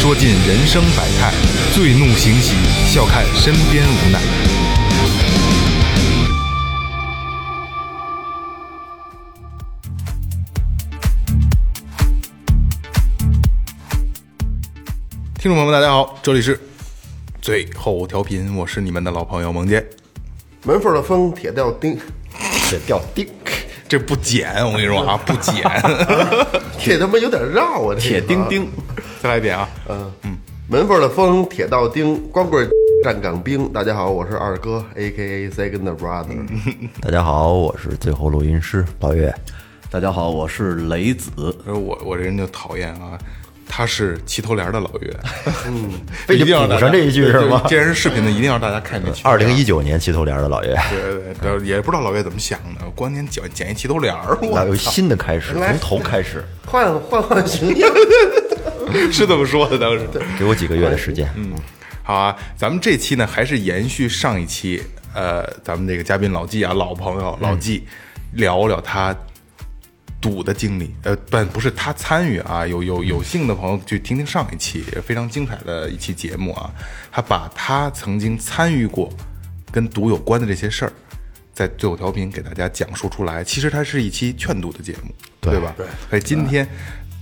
说尽人生百态；醉怒行喜，笑看身边无奈。听众朋友们，大家好，这里是最后调频，我是你们的老朋友萌姐。门缝的风，铁吊钉，铁吊钉，这不剪，我跟你说啊，不剪。这他妈有点绕啊！这铁钉钉，再来一遍啊！嗯嗯，门缝的风，铁道钉，光棍站岗兵。大家好，我是二哥，A K A Second Brother。大家好，我是最后录音师老岳。大家好，我是雷子。我我这人就讨厌啊，他是齐头帘的老岳，嗯，非得一定要补上这一句是吗既然是视频的，一定要让大家看这二零一九年齐头帘的老岳，对对对，也不知道老岳怎么想的，光年剪剪一齐头帘儿，我有新的开始，从头开始，换换换形象，是这么说的当时。给我几个月的时间。嗯好啊，咱们这期呢还是延续上一期，呃，咱们这个嘉宾老纪啊，老朋友老纪，聊聊他赌的经历。呃，不，不是他参与啊，有有有幸的朋友去听听上一期非常精彩的一期节目啊，他把他曾经参与过跟赌有关的这些事儿，在最后调频给大家讲述出来。其实它是一期劝赌的节目，对吧？对。所以今天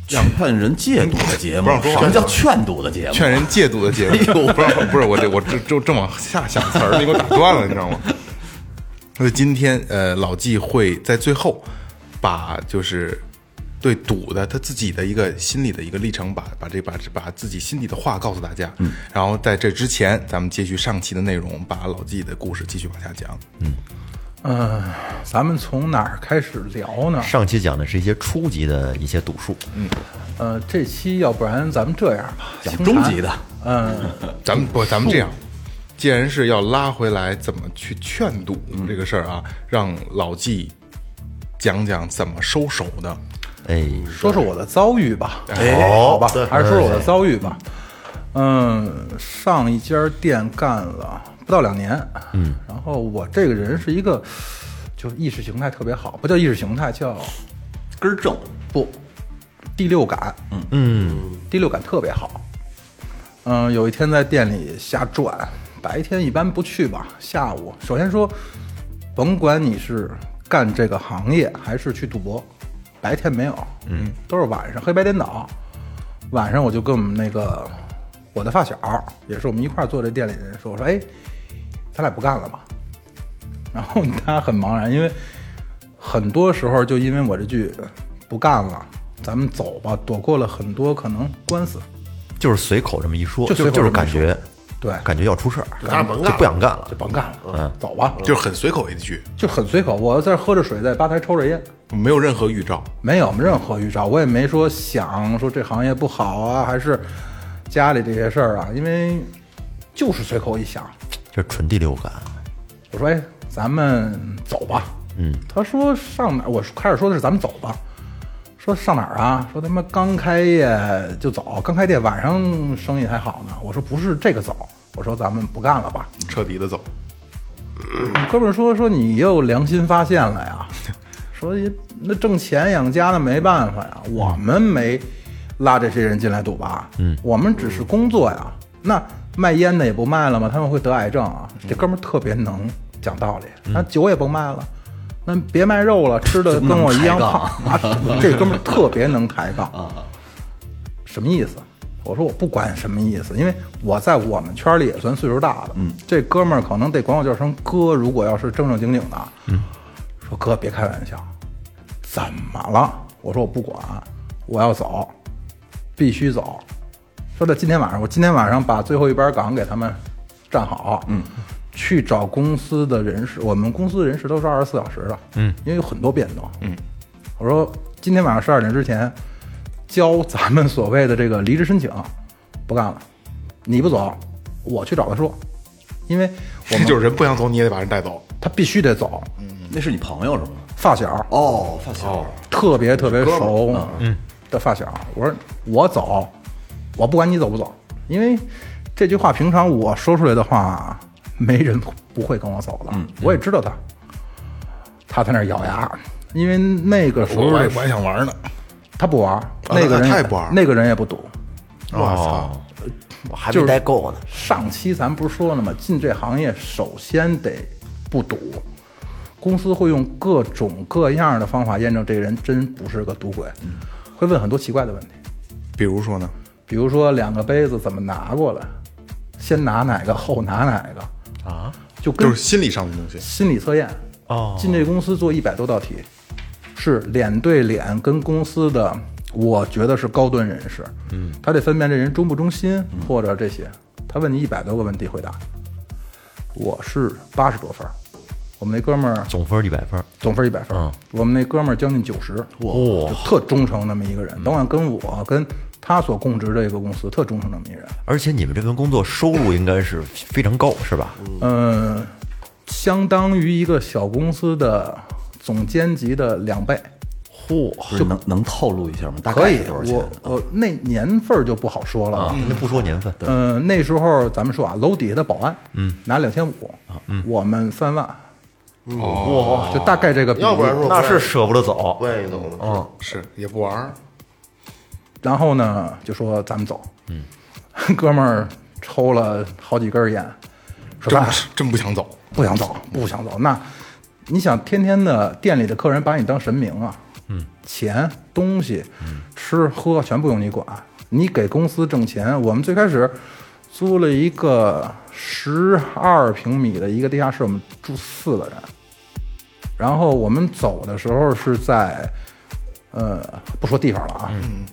劝人戒赌的节目不让，说话什么叫劝赌的节目？劝人戒赌的节目，不是不是我这我这就正往下想词儿，你给我打断了，你知道吗？所以今天呃，老纪会在最后把就是对赌的他自己的一个心理的一个历程，把把这把把自己心里的话告诉大家。嗯，然后在这之前，咱们继续上期的内容，把老纪的故事继续往下讲。嗯，咱们从哪儿开始聊呢？上期讲的是一些初级的一些赌术，嗯呃，这期要不然咱们这样吧，讲中级的。嗯，咱们不，咱们这样，既然是要拉回来怎么去劝赌这个事儿啊，让老纪讲讲怎么收手的。哎，说说我的遭遇吧。哎好吧，还是说说我的遭遇吧。嗯，上一家店干了不到两年，嗯，然后我这个人是一个，就是意识形态特别好，不叫意识形态，叫根儿正，不，第六感，嗯。嗯，第六感特别好。嗯，有一天在店里瞎转，白天一般不去吧，下午。首先说，甭管你是干这个行业还是去赌博，白天没有，嗯，都是晚上黑白颠倒。晚上我就跟我们那个我的发小，也是我们一块儿做这店里的人说，我说，哎，咱俩不干了吧？然后他很茫然，因为很多时候就因为我这句不干了，咱们走吧，躲过了很多可能官司。就是随口这么一说，就随口就是感觉，对感觉要出事儿，咱甭干就不想干了就。甭干了，嗯，走吧，就是很随口一句，就很随口。我在这喝着水，在吧台抽着烟，没有任何预兆。没有任何预兆，我也没说想说这行业不好啊，还是家里这些事儿啊，因为就是随口一想，这纯第六感，我说哎，咱们走吧。嗯，他说上哪儿？我开始说的是咱们走吧。说上哪儿啊？说他妈刚开业就走，刚开店晚上生意还好呢。我说不是这个走，我说咱们不干了吧。彻底的走，哥们儿说说你又良心发现了呀，说也那挣钱养家那没办法呀，我们没拉这些人进来赌吧，嗯，我们只是工作呀。那卖烟的也不卖了吗？他们会得癌症啊。这哥们儿特别能讲道理，那酒也甭卖了，那别卖肉了，吃的跟我一样胖啊。这哥们儿特别能抬杠 什么意思？我说我不管什么意思，因为我在我们圈里也算岁数大的。嗯，这哥们儿可能得管我叫声哥。如果要是正正经经的，嗯，说哥别开玩笑，怎么了？我说我不管，我要走，必须走。说到今天晚上，我今天晚上把最后一班岗给他们站好，嗯，去找公司的人事。我们公司的人事都是二十四小时的，嗯，因为有很多变动，嗯。我说今天晚上十二点之前交咱们所谓的这个离职申请，不干了，你不走，我去找他说，因为我们这就是人不想走，你也得把人带走。他必须得走，嗯。那是你朋友是吗？发小，哦，发小，特别特别熟，嗯。的发小。我说我走，我不管你走不走，因为这句话平常我说出来的话，没人不会跟我走的。我也知道他，他在那儿咬牙，因为那个时候我还想玩呢。他不玩，那个人也他也不玩那个人也不赌。我操！我还没待够呢。上期咱不是说了吗？进这行业首先得不赌，公司会用各种各样的方法验证这个人真不是个赌鬼，会问很多奇怪的问题，比如说呢？比如说两个杯子怎么拿过来，先拿哪个后拿哪个啊？就跟就是心理上的东西。心理测验。哦。进这公司做一百多道题，是脸对脸跟公司的，我觉得是高端人士，嗯，他得分辨这人忠不忠心或者这些。他问你一百多个问题回答，我是八十多分儿，我们那哥们儿总分一百分，总分一百分儿，我们那哥们儿将近九十，哇，就特忠诚那么一个人，甭管跟我跟他所供职的一个公司特忠诚那么一人，而且你们这份工作收入应该是非常高，是吧？嗯，相当于一个小公司的总监级的两倍。嚯，就能能透露一下吗？大可以概是，多少钱我？我那年份就不好说了。那不说年份，嗯、那时候咱们说啊，楼底下的保安，嗯，拿两千五，嗯我们三万，哦，就大概这个比例。要不然说那是舍不得走不。愿意走呢。嗯，是也不玩儿。然后呢，就说咱们走。嗯，哥们儿抽了好几根烟，说咱俩真不是真不想走。不想走，不想走。那你想，天天的店里的客人把你当神明啊，嗯，钱、东西、吃喝全不用你管，你给公司挣钱。我们最开始租了一个十二平米的一个地下室，我们住四个人。然后我们走的时候是在，呃，不说地方了啊，嗯、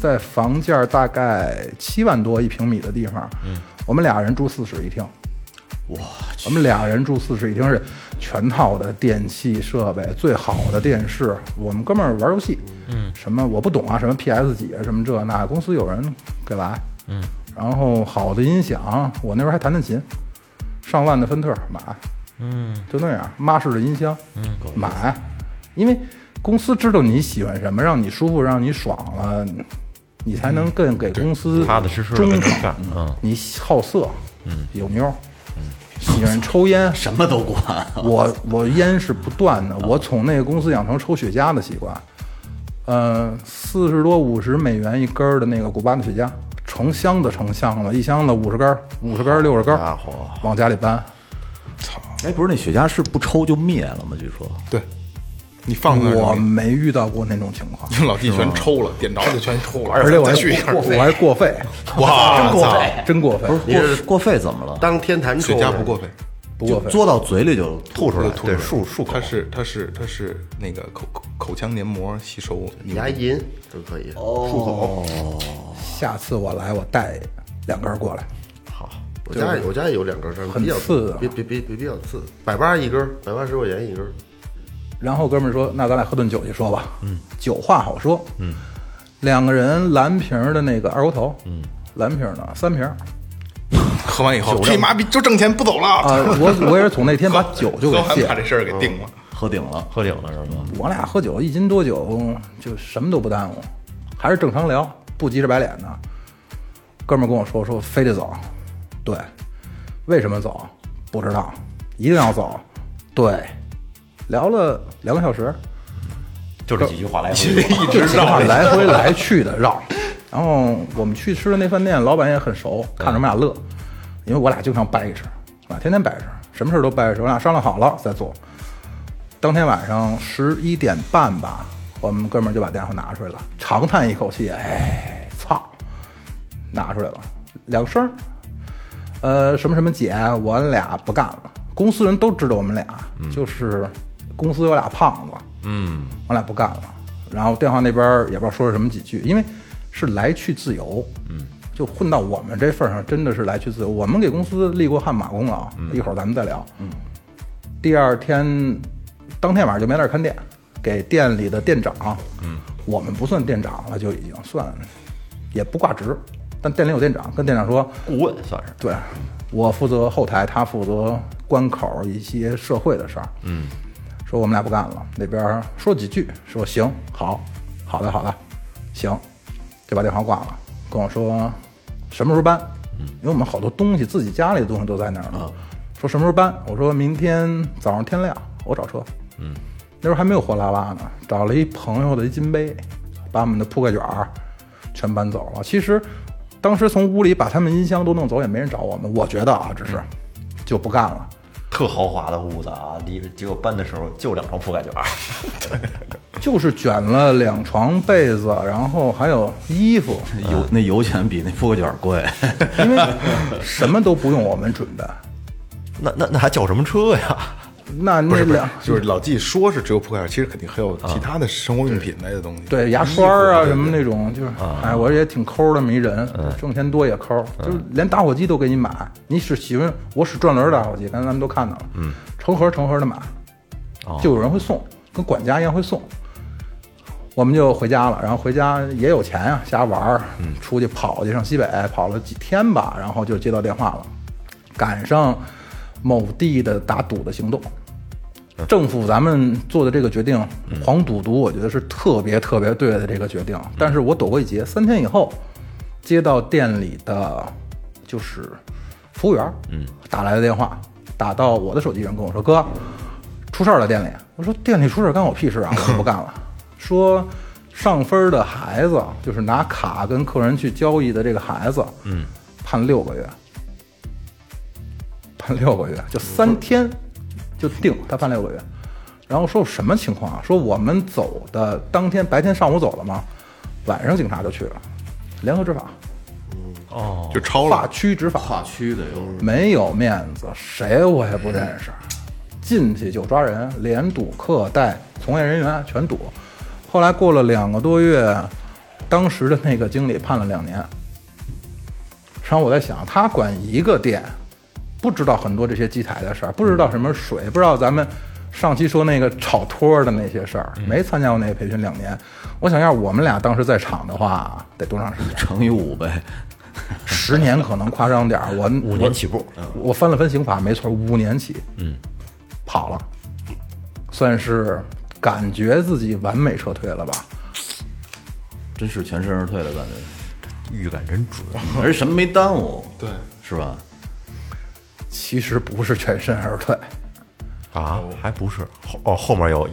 在房价大概七万多一平米的地方，嗯，我们俩人住四室一厅。哇我们俩人住四室一厅是全套的电器设备，最好的电视。我们哥们儿玩游戏，嗯，什么我不懂啊，什么 PS 几啊，什么这那，公司有人给来，嗯，然后好的音响，我那边还弹弹琴，上万的芬特买，嗯，就那样，妈式的音箱，嗯，买，因为公司知道你喜欢什么，让你舒服，让你爽了，你才能更给公司踏踏实实忠跟着诚嗯。你好色，嗯，有妞儿，喜欢抽烟，什么都管。我我烟是不断的，我从那个公司养成抽雪茄的习惯，呃，四十多五十美元一根儿的那个古巴的雪茄，成箱子成箱子，一箱子五十根儿，五十根儿六十根儿，往家里搬。操哎，不是那雪茄是不抽就灭了吗？据说。对，你放那儿我没遇到过那种情况，你 老弟全抽了，点着就全抽了，而且我还过我还过费，哇，真过真过费，不是过过费怎么了？当天坛抽的雪茄不过费，不过费。嘬到嘴里就吐出来，对，漱漱口。它。是它是它是那个口口口腔黏膜吸收你牙龈都可以。漱口，下次我来，我带两根儿过来。我家也我家也有两根儿，但是很比较次啊。比比比比比较次，百八一根儿，百八十块钱一根儿。然后哥们儿说：“那咱俩喝顿酒去说吧。”嗯，酒话好说。嗯，两个人蓝瓶的那个二锅头，嗯，蓝瓶的三瓶喝完以后，这妈逼就挣钱不走了啊！我我也是从那天把 酒就给戒了。把这事儿给定了。喝顶了。喝顶了是吗？我俩喝酒一斤多酒，就什么都不耽误，还是正常聊，不急着白脸的。哥们儿跟我说说非得走，对，为什么走不知道，一定要走，对，聊了两个小时，就这几句话来回。一直绕来回来去的绕。然后我们去吃的那饭店，老板也很熟，看着我们俩乐，因为我俩经常掰扯，啊，天天掰扯，什么事都掰扯。我俩商量好了再做。当天晚上十一点半吧，我们哥们儿就把电话拿出来了，长叹一口气，哎，操，拿出来了，两声，呃，什么什么姐，我俩不干了。公司人都知道我们俩，就是公司有俩胖子，嗯，我俩不干了。然后电话那边儿也不知道说了什么几句，因为是来去自由，嗯，就混到我们这份儿上，真的是来去自由。我们给公司立过汗马功劳，一会儿咱们再聊。嗯，第二天，当天晚上就没在这儿看店，给店里的店长，嗯，我们不算店长了，就已经算也不挂职，但店里有店长，跟店长说，顾问算是。对，我负责后台，他负责关口一些社会的事儿。嗯，说我们俩不干了，那边说几句，说行，好，好的，好的，行，就把电话挂了。跟我说什么时候搬，因为我们好多东西自己家里的东西都在那儿呢。说什么时候搬？我说明天早上天亮我找车。嗯，那时候还没有货拉拉呢，找了一朋友的一金杯，把我们的铺盖卷儿全搬走了。其实当时从屋里把他们音箱都弄走，也没人找我们。我觉得啊，只是就不干了。特豪华的屋子啊，离结果搬的时候就两床铺盖卷儿，就是卷了两床被子，然后还有衣服，油那油钱比那铺盖卷儿贵，因为 什么都不用我们准备。那那那还叫什么车呀？那那两就是老纪说是只有铺盖，其实肯定还有其他的生活用品类的东西。对牙刷啊什么那种，就是哎，我也挺抠的这么一人，挣钱多也抠，就是连打火机都给你买。你使喜欢我使转轮打火机，刚才咱们都看到了，嗯，成盒成盒的买，就有人会送，跟管家一样会送。我们就回家了，然后回家也有钱呀，瞎玩儿，出去跑去上西北，跑了几天吧，然后就接到电话了，赶上某地的打赌的行动。政府咱们做的这个决定，黄赌毒，我觉得是特别特别对的这个决定。但是我躲过一劫，三天以后接到店里的就是服务员，嗯，打来的电话，打到我的手机上跟我说：“哥，出事儿了，店里。”我说：“店里出事儿干我屁事啊，我就不干了。”说上分的孩子，就是拿卡跟客人去交易的这个孩子，嗯，判六个月，判六个月，就三天就定他判六个月。然后说什么情况啊？说我们走的当天白天上午走了吗？晚上警察就去了，联合执法，哦就超了跨了。区执法，跨区的又没有面子，谁我也不认识，进去就抓人，连赌客带从业人员全堵。后来过了两个多月，当时的那个经理判了两年。然后我在想，他管一个店，不知道很多这些机台的事儿，不知道什么水，不知道咱们上期说那个炒托的那些事儿，没参加过那个培训两年。我想要我们俩当时在场的话，得多长时间？乘以五呗，十年可能夸张点儿，我 五年起步，我翻了翻刑法，没错，五年起，嗯，跑了，算是感觉自己完美撤退了吧？真是全身而退的感觉，预感真准。而且什么没耽误，对，是吧？其实不是全身而退，啊，还不是。后哦，后面有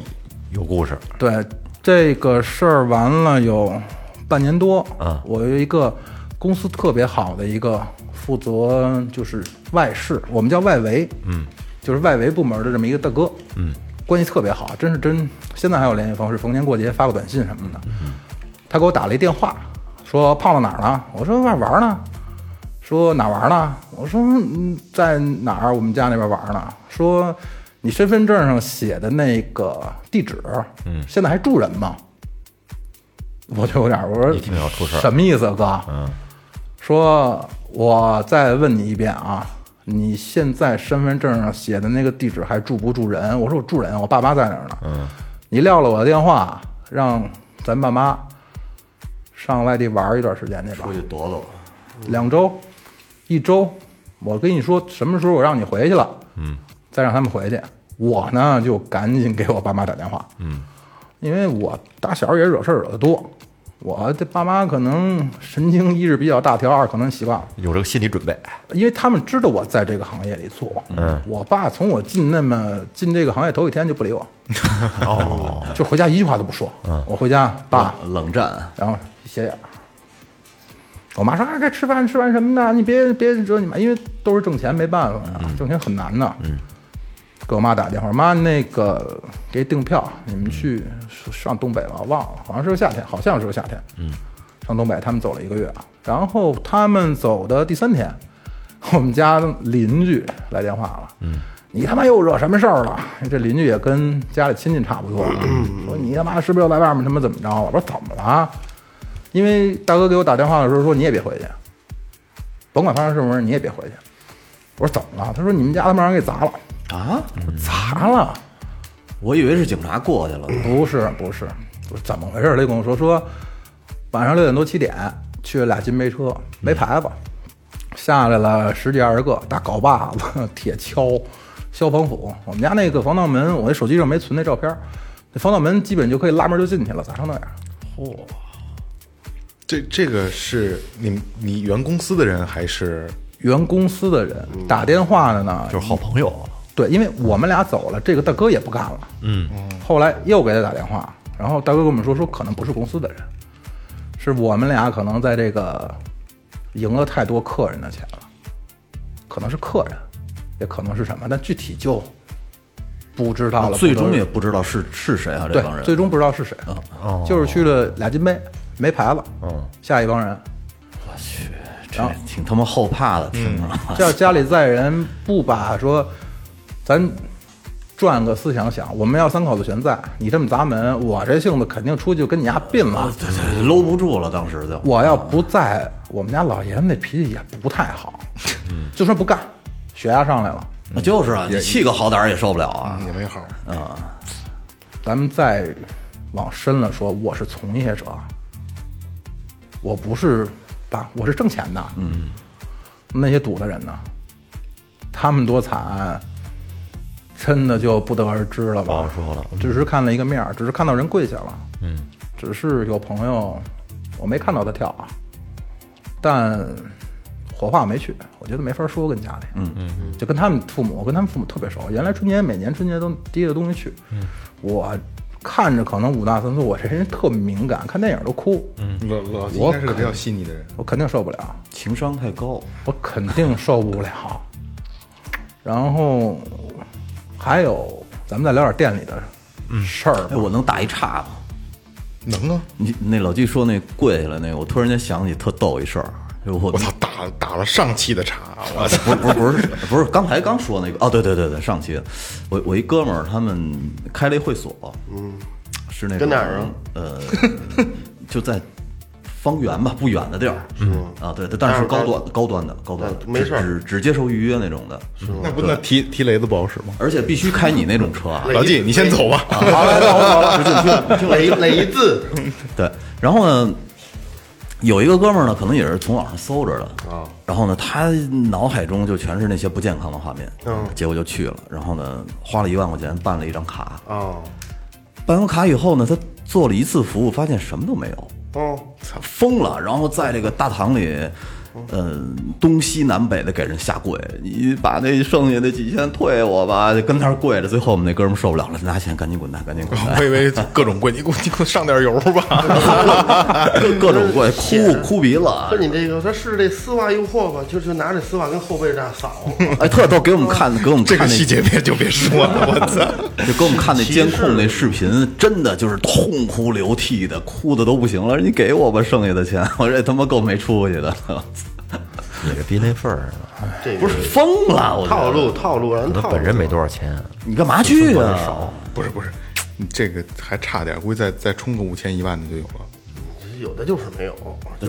有故事，对这个事儿完了有半年多，啊我有一个公司特别好的一个负责就是外事，我们叫外围，嗯，就是外围部门的这么一个大哥，嗯，关系特别好，真是真，现在还有联系方式，逢年过节发个短信什么的。他给我打了一电话，说胖到哪儿了？我说外边玩呢。说哪玩呢？我说嗯在哪儿？我们家那边玩呢。说你身份证上写的那个地址，嗯，现在还住人吗？我就有点，我说一听要出事儿什么意思啊，哥？嗯，说我再问你一遍啊，你现在身份证上写的那个地址还住不住人？我说我住人，我爸妈在那儿呢。嗯，你撂了我的电话，让咱爸妈上外地玩一段时间去吧出，去躲躲。两周、一周。我跟你说，什么时候我让你回去了，嗯，再让他们回去。我呢就赶紧给我爸妈打电话，嗯，因为我打小也惹事儿惹得多，我这爸妈可能神经一是比较大条，二可能习惯了。有这个心理准备。因为他们知道我在这个行业里做，嗯，我爸从我进那么进这个行业头一天就不理我，哦，就回家一句话都不说，嗯，我回家爸，冷战，然后斜眼儿。我妈说啊，该吃饭吃饭什么的，你别别惹你妈，因为都是挣钱，没办法呀，挣钱很难的。嗯，给我妈打电话，妈那个给订票，你们去上东北了，忘了，好像是个夏天，好像是个夏天。嗯，上东北，他们走了一个月，然后他们走的第三天，我们家邻居来电话了。嗯，你他妈又惹什么事儿了？这邻居也跟家里亲戚差不多，说你他妈是不是又在外面他妈怎么着了？我说怎么了？因为大哥给我打电话的时候说你也别回去，甭管发生什么事儿你也别回去。我说怎么了？他说你们家他妈让人给砸了，啊！砸了。我以为是警察过去了，不是不是，我说怎么回事儿？他跟我说说，晚上六点多七点去了俩金杯车，没牌子，下来了十几二十个大镐把子、铁锹、消防斧。我们家那个防盗门，我那手机上没存那照片，那防盗门基本就可以拉门就进去了，砸成那样。嚯！这这个是你你原公司的人还是原公司的人打电话的呢，就是好朋友。对，因为我们俩走了，这个大哥也不干了。嗯，后来又给他打电话，然后大哥跟我们说，说可能不是公司的人，是我们俩可能在这个赢了太多客人的钱了，可能是客人，也可能是什么，但具体就不知道了。最终也不知道是是谁啊，这对帮，人。最终不知道是谁，就是去了俩金杯，没牌了，嗯，下一帮人。我去这挺他妈后怕的，听着。这要家里在人不把说，咱转个思想想，我们要三口子全在，你这么砸门，我这性子肯定出去就跟你家并了。对对，搂不住了，当时就。我要不在，我们家老爷子那脾气也不太好，就说不干，血压上来了。那就是啊，你气个好点儿也受不了啊。也没好？咱们再往深了说，我是从业者，我不是吧？我是挣钱的。嗯，那些赌的人呢？他们多惨，真的就不得而知了吧？不好说了只是看了一个面儿，只是看到人跪下了。嗯，只是有朋友，我没看到他跳啊，但火化我没去，我觉得没法说跟家里。嗯嗯嗯，就跟他们父母，我跟他们父母特别熟。原来春节每年春节都提着东西去。嗯，我看着可能五大三粗，我这人特敏感，看电影都哭。嗯，老老应我该是个比较细腻的人。我肯定受不了。情商太高，我肯定受不了。然后还有，咱们再聊点店里的事儿我能打一岔吗？能啊！你那老季说那跪下来那个，我突然间想起特逗一事儿，就我我操，打打了上期的茶，我操！不是不是不是不是，刚才刚说那个哦，对对对对，上期我我一哥们儿他们开了一会所，嗯，是那个跟哪儿啊？呃，就在方圆吧，不远的地儿，嗯啊，对对，但是高端高端的高端的，嗯没事儿只只只接受预约那种的，那不那提提雷子不好使吗？而且必须开你那种车啊，老纪，你先走吧。好了，走走了。雷雷字对，然后呢，有一个哥们儿呢，可能也是从网上搜着的啊，然后呢，他脑海中就全是那些不健康的画面，嗯。结果就去了，然后呢，花了一万块钱办了一张卡，啊，办完卡以后呢，他做了一次服务，发现什么都没有，哦，疯了，然后在这个大堂里。呃，东西南北的给人下跪，你把那剩下的几千退我吧，就跟那儿跪着。最后我们那哥们儿受不了了，拿钱赶紧滚蛋，赶紧滚蛋。我以为各种跪，你给我你给我上点油吧。各各种跪，哭哭鼻子，说你这个，他是这丝袜诱惑吧？就是拿这丝袜跟后背这样扫，哎，特逗，给我们看，给我们看那这个细节别就别说了，我操！就给我们看那监控那视频，真的就是痛哭流涕的，哭的都不行了。你给我吧，剩下的钱，我这他妈够没出息的，你这逼那份儿，这个不是疯了？我觉得套路套路，让人套路。他本人没多少钱，你干嘛去啊？不是不是，你这个还差点，估计再再充个五千一万的就有了。有的就是没有，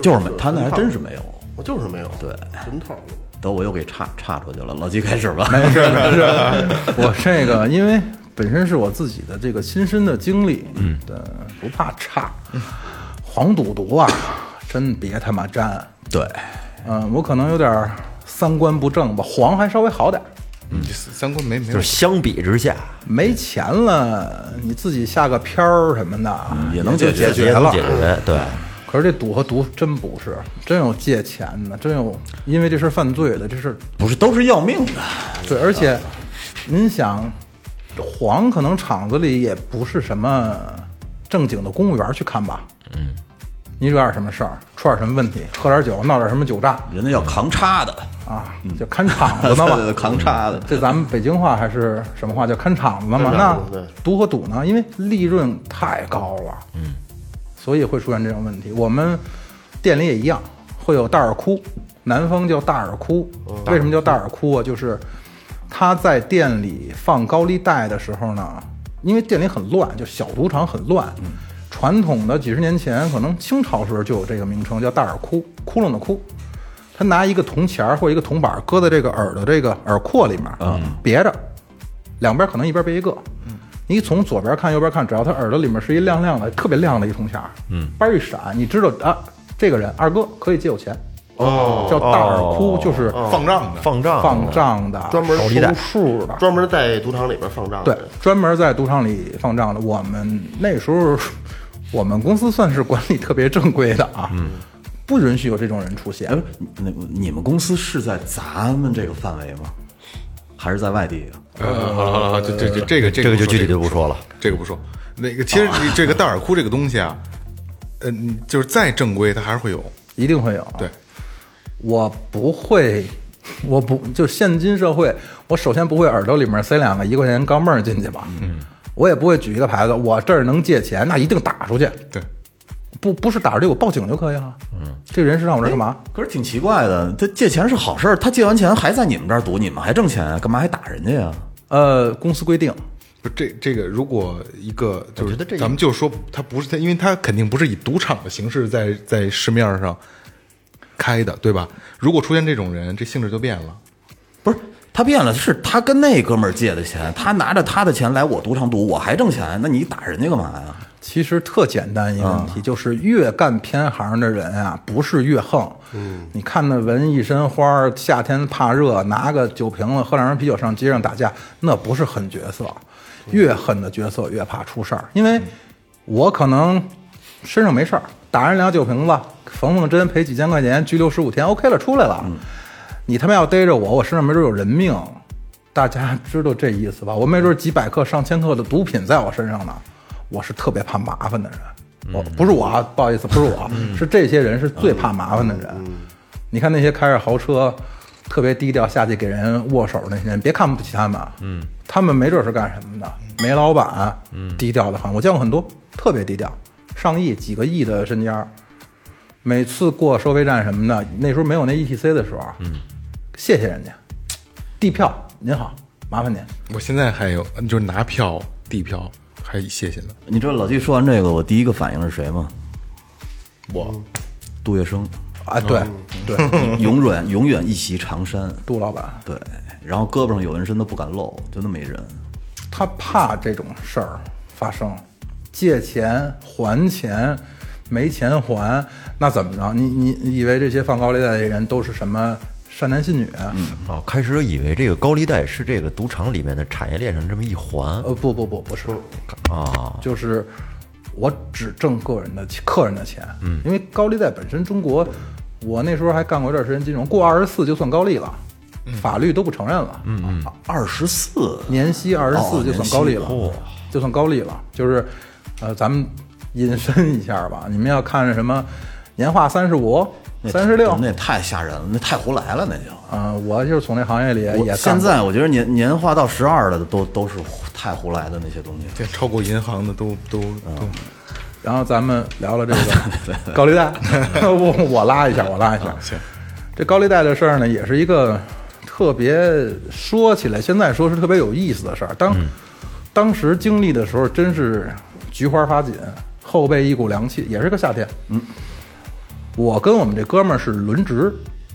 就是没，他那还真是没有。我就是没有，对，真套路。等我又给岔岔出去了，老季开始吧。没事没事，我这个因为本身是我自己的这个亲身的经历，嗯，对，不怕差。黄赌毒啊，真别他妈沾。对，嗯，我可能有点儿三观不正吧，黄还稍微好点儿。嗯，三观没没有就是相比之下没钱了，你自己下个片儿什么的也能解决解决了。也能解决，对，可是这赌和毒真不是，真有借钱的，真有因为这事儿犯罪的，这是不是都是要命的。对，而且您想，黄可能厂子里也不是什么正经的公务员去看吧？嗯，你惹点什么事儿，出点什么问题，喝点酒，闹点什么酒炸人家叫扛叉的，啊，就看场子呢嘛。扛叉的。这咱们北京话还是什么话？叫看场子呢嘛？那赌和赌呢？因为利润太高了，嗯，所以会出现这种问题。我们店里也一样，会有大耳窟，南方叫大耳窟。为什么叫大耳窟啊？就是他在店里放高利贷的时候呢，因为店里很乱，就小赌场很乱。传统的几十年前，可能清朝时候就有这个名称，叫大耳窟，窟窿的窟。他拿一个铜钱儿或一个铜板儿搁在这个耳的这个耳廓里面，嗯，别着，两边可能一边别一个。你从左边看右边看，只要他耳朵里面是一亮亮的、特别亮的一铜钱儿，嗯，叭一闪，你知道啊，这个人二哥可以借我钱，哦，叫大耳窟，就是放账的，放账放账的，专门收数的，专门在赌场里边放账的。对，，专门在赌场里放账的。我们那时候，我们公司算是管理特别正规的啊。嗯，不允许有这种人出现。哎，那你们公司是在咱们这个范围吗？还是在外地啊？呃，好了好了，好了这这这这个这个就具体就不说了。这个不说。那个其实你这个戴尔库这个东西啊，嗯，就是再正规，它还是会有。一定会有。对，我不会，我不就现今社会，我首先不会耳朵里面塞两个一块钱钢镚儿进去吧。嗯，我也不会举一个牌子，我这儿能借钱，那一定打出去。对，不不是打出去，我报警就可以了。嗯，这人是让我这儿干嘛？可是挺奇怪的，他借钱是好事儿，他借完钱还在你们这儿赌，你们还挣钱，干嘛还打人家呀？呃，公司规定，不这这个，如果一个就是咱们就说他不是他，因为他肯定不是以赌场的形式在在市面上开的，对吧？如果出现这种人，这性质就变了。不是他变了，是他跟那哥们儿借的钱，他拿着他的钱来我赌场赌，我还挣钱，那你打人家干嘛呀？其实特简单一个问题，就是越干偏行的人啊，不是越横。嗯，你看那纹一身花儿，夏天怕热，拿个酒瓶子喝两瓶啤酒上街上打架，那不是狠角色。越狠的角色越怕出事儿，因为我可能身上没事儿，打人两酒瓶子，缝缝针赔几千块钱，拘留十五天，OK 了，出来了。你他妈要逮着我，我身上没准有人命。大家 知道这意思吧？我没准几百克、上千克的毒品在我身上呢。我是特别怕麻烦的人，我不是我啊，不好意思，不是我，是这些人是最怕麻烦的人。你看那些开着豪车、特别低调下去给人握手那些人，别看不起他们，嗯，他们没准是干什么的，煤老板，嗯，低调的很。我见过很多特别低调，上亿、几个亿的身家，每次过收费站什么的，那时候没有那 ETC 的时候，嗯，谢谢人家，递票，您好，麻烦您。我现在还有，就是拿票递票，还谢谢呢。你知道老季说完这个，我第一个反应是谁吗？我杜月笙，啊，对对，永远永远一袭长衫，杜老板，对，然后胳膊上有纹身都不敢露，就那么一人。他怕这种事儿发生，借钱还钱，没钱还，那怎么着？你你你以为这些放高利贷的人都是什么善男信女？嗯，哦，开始以为这个高利贷是这个赌场里面的产业链上这么一环呃，不不不，不是，啊，就是我只挣个人的客人的钱，嗯，因为高利贷本身中国，我那时候还干过一段时间金融，过二十四就算高利了，法律都不承认了，嗯嗯，二十四，年息二十哦四就算高利了，就算高利了。就是，呃，咱们引申一下吧，你们要看什么年化三十五、三十六那，也太吓人了，那太胡来了，那就。啊，我就是从那行业里也现在我觉得年年化到十二的都都是太胡来的那些东西。这超过银行的都都都，然后咱们聊聊这个 高利贷，我我拉一下，我拉一下。行，这高利贷的事儿呢，也是一个特别说起来，现在说是特别有意思的事儿。当、当时经历的时候，真是菊花发紧，后背一股凉气，也是个夏天。嗯，我跟我们这哥们儿是轮值，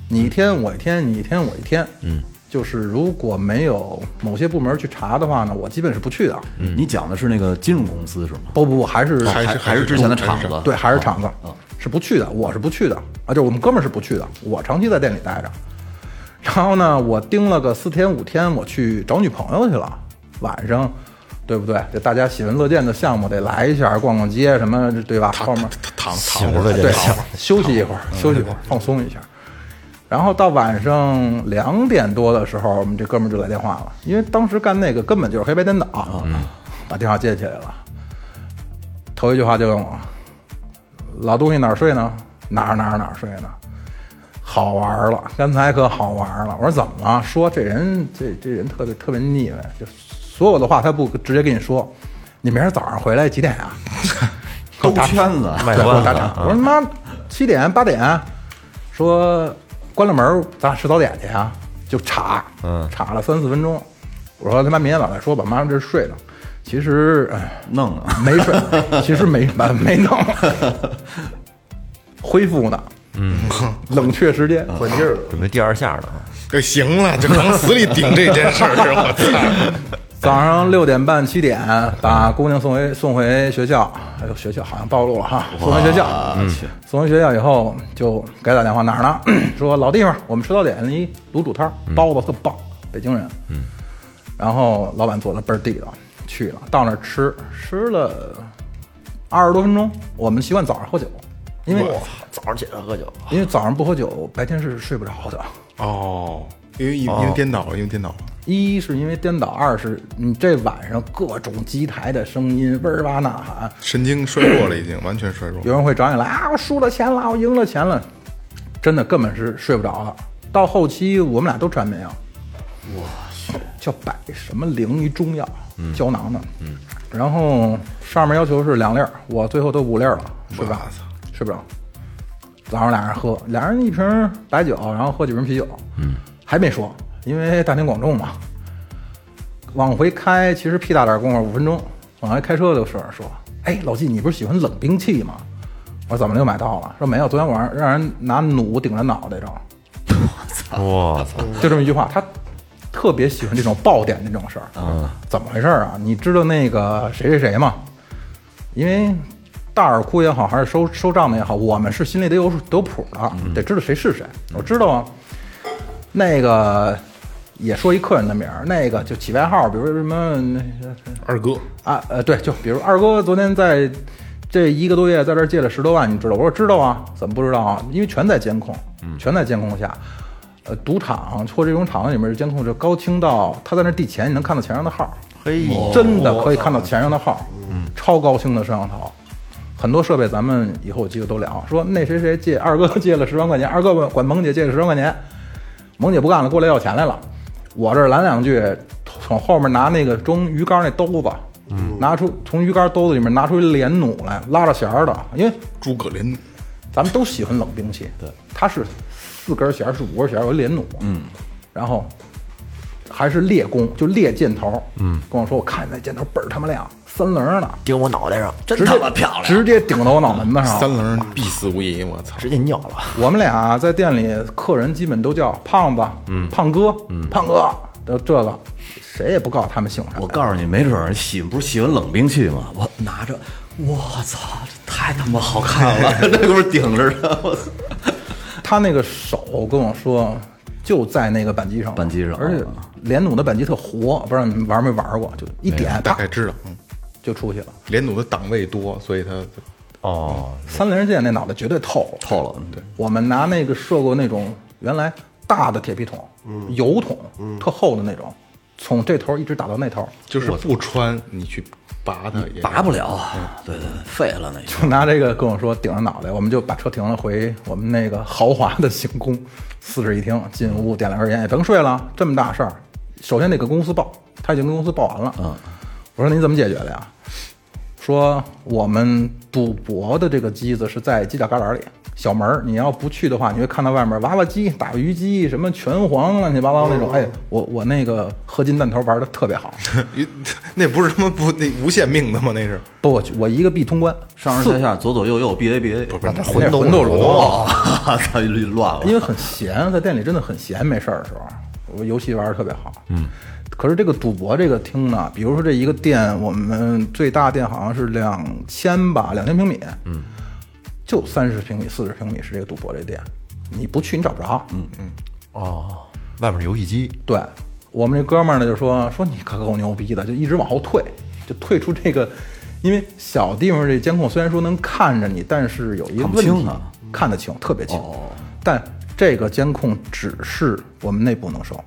你一天我一天，你一天我一天。嗯，就是如果没有某些部门去查的话呢，我基本是不去的。你讲的是那个金融公司是吗？不不不，还是还是还还是之前的厂子？对，还是厂子，是不去的，我是不去的啊，就是我们哥们儿是不去的，我长期在店里待着。然后呢，我盯了个四天五天，我去找女朋友去了，晚上，对不对？这大家喜闻乐见的项目得来一下，逛逛街什么，对吧？后面躺躺会儿对，休息一会儿，休息一会儿，放松一下。然后到晚上两点多的时候，我们这哥们儿就来电话了，因为当时干那个根本就是黑白颠倒，把电话接起来了。头一句话就问我：“老东西哪儿睡呢？哪儿哪儿哪儿睡呢？”好玩了，刚才可好玩了。我说怎么了？说这人这这人特别特别腻歪，就所有的话他不直接跟你说。你明儿早上回来几点啊？兜圈子，对，给我卖关子打场。我说妈，七点八点，说关了门，咱俩吃早点去啊。就查，嗯查了三四分钟。我说他妈明天晚上再说吧，妈这睡了。其实哎弄啊！没睡，其实没没没弄，恢复呢。嗯，冷却时间。换劲儿了。准备第二下呢。就行了，就往死里顶这件事儿，我操！早上六点半七点把姑娘送回送回学校，哎呦学校好像暴露了哈，送回学校，嗯，送回学校以后就给打电话哪儿呢？说老地方，我们吃早点一卤煮摊，包子特棒，北京人，嗯，然后老板做的倍儿地道，去了。到那儿吃，吃了二十多分钟，我们习惯早上喝酒，因为早上起来喝酒，因为早上不喝酒，白天是睡不着的。哦，因为因因为颠倒了，因为颠倒了。一是因为颠倒，二是你这晚上各种机台的声音嗡儿哇呐喊，神经衰弱了，已经完全衰弱。有人会找你来啊，我输了钱了，我赢了钱了，真的根本是睡不着了。到后期我们俩都吃安眠药，哇，叫百什么灵一中药，胶囊的，嗯，然后上面要求是两粒儿，我最后都五粒儿了，睡不着，睡不着。早上俩人喝，俩人一瓶白酒，然后喝几瓶啤酒，嗯，还没说，因为大庭广众嘛。往回开，其实屁大点功夫，五分钟，往回开车的时候说：“哎，老季，你不是喜欢冷兵器吗？”我说：“怎么又买到了？”说：“没有，昨天晚上让人拿弩顶着脑袋着。”我操！就这么一句话，他特别喜欢这种爆点的这种事儿。嗯，怎么回事儿啊？你知道那个谁谁谁吗？因为大耳哭也好，还是收收账的也好，我们是心里得有得有谱的，得知道谁是谁。我知道啊，那个也说一客人的名儿，那个就起外号，比如说什么那二哥，啊，呃，对，就比如二哥昨天在这一个多月在这儿借了十多万，你知道？我说知道啊，怎么不知道啊？因为全在监控，全在监控下。呃，赌场或这种场子里面的监控就高清到他在那递钱，你能看到钱上的号，嘿，真的可以看到钱上的号，超高清的摄像头。很多设备咱们以后有机会都聊。说那谁谁借二哥借了十万块钱，二哥管管萌姐借了十万块钱，萌姐不干了，过来要钱来了。我这儿拦两句，从后面拿那个装鱼竿那兜子，拿出从鱼竿兜子里面拿出一连弩来，拉着弦儿的，因为诸葛连弩，咱们都喜欢冷兵器，对，它是四根弦儿，是五根弦儿，有一连弩，嗯，然后还是猎弓，就猎箭头，嗯，跟我说，我看那箭头倍儿他妈亮，三棱儿的，顶我脑袋上，真他妈漂亮，直接顶到我脑门子上三。棱必死无疑，我操！直接尿了。我们俩在店里，客人基本都叫胖子，嗯，胖哥，嗯，胖哥，都这个，谁也不告诉他们姓啥。我告诉你，没准儿喜不是喜欢冷兵器吗？我拿着，我操，这太他妈好看了，那哥们儿顶着呢，我操！他那个手跟我说，就在那个扳机上，扳机上而且连弩的扳机特活，不知道你们玩没玩过，就一点，大概知道，嗯，就出去了。连弩的档位多，所以他哦，三棱箭那脑袋绝对透了，透了，对，我们拿那个射过那种原来大的铁皮桶，油桶，特厚的那种，从这头一直打到那头，就是不穿你去拔它也拔不了，对对，对废了那就。就拿这个跟我说顶着脑袋，我们就把车停了，回我们那个豪华的行宫，四室一厅，进屋点了根烟，也甭睡了，这么大事儿，首先得给公司报，他已经跟公司报完了，嗯，我说你怎么解决的呀？说我们赌博的这个机子是在犄角旮旯里，小门儿，你要不去的话，你会看到外面娃娃机、打鱼机、什么拳皇乱七八糟那种。哎，我我那个合金弹头玩的特别好，那不是他妈不那无限命的吗？那是不，我我一个币通关，上上下下左左右右 B A B A，不是那魂斗魂斗罗，哇，操，乱了。因为很闲，在店里真的很闲，没事儿的时候，我游戏玩的特别好。嗯，可是这个赌博这个厅呢，比如说这一个店，我们最大店好像是两千吧，两千平米，嗯，就三十平米、四十平米是这个赌博这店，你不去你找不着。嗯。嗯，哦，外面是游戏机，对。我们这哥们儿呢，就说说你可够牛逼的，就一直往后退，就退出这个，因为小地方这监控虽然说能看着你，但是有一个问题，清啊。看得清，特别清。但这个监控只是我们内部能收，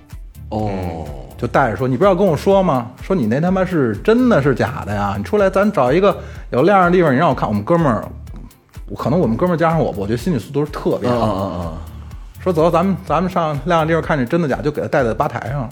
哦，就带着说，你不是要跟我说吗？说你那他妈是真的是假的呀？你出来，咱找一个有亮的地方，你让我看。我们哥们儿，可能我们哥们儿加上我，我觉得心理素质是特别嗯好。嗯嗯嗯，说走，咱们咱们上亮的地方看这真的假，就给他带在吧台上了，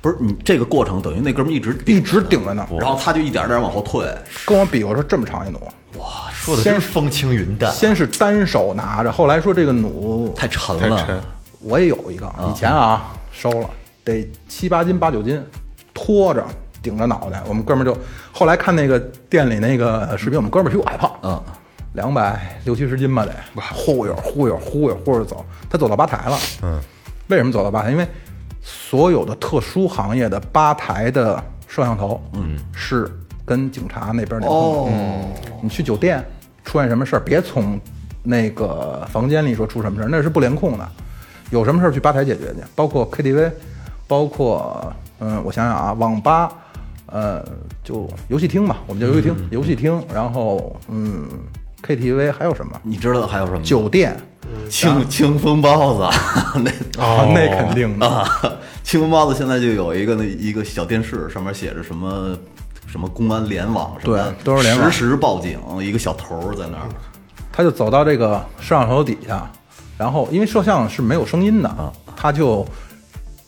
不是你这个过程等于那哥们儿一直一直顶在那儿，然后他就一点点往后退，跟我比划说这么长一弩，哇说的真风轻云淡。先是单手拿着，后来说这个弩太沉太沉了。我也有一个，以前啊收了得七八斤八九斤，拖着顶着脑袋。我们哥们儿就后来看那个店里那个视频，我们哥们儿比我还胖，嗯，两百六七十斤吧得，忽悠忽悠忽悠忽悠走，他走到吧台了。嗯，为什么走到吧台？因为所有的特殊行业的吧台的摄像头，嗯，是跟警察那边联控的。哦，你去酒店出现什么事儿，别从那个房间里说出什么事儿，那是不联控的。有什么事儿去吧台解决去，包括 KTV，包括嗯，我想想啊，网吧，呃，就游戏厅吧，我们叫游戏厅，游戏厅，然后嗯 KTV 还有什么？你知道还有什么？酒店。清清风包子，那啊，那肯定的。啊，清风包子现在就有一个那一个小电视，上面写着什么什么公安联网什么的，对都是联网。实时报警，一个小头儿在那儿。他就走到这个摄像头底下，然后因为摄像是没有声音的啊，他就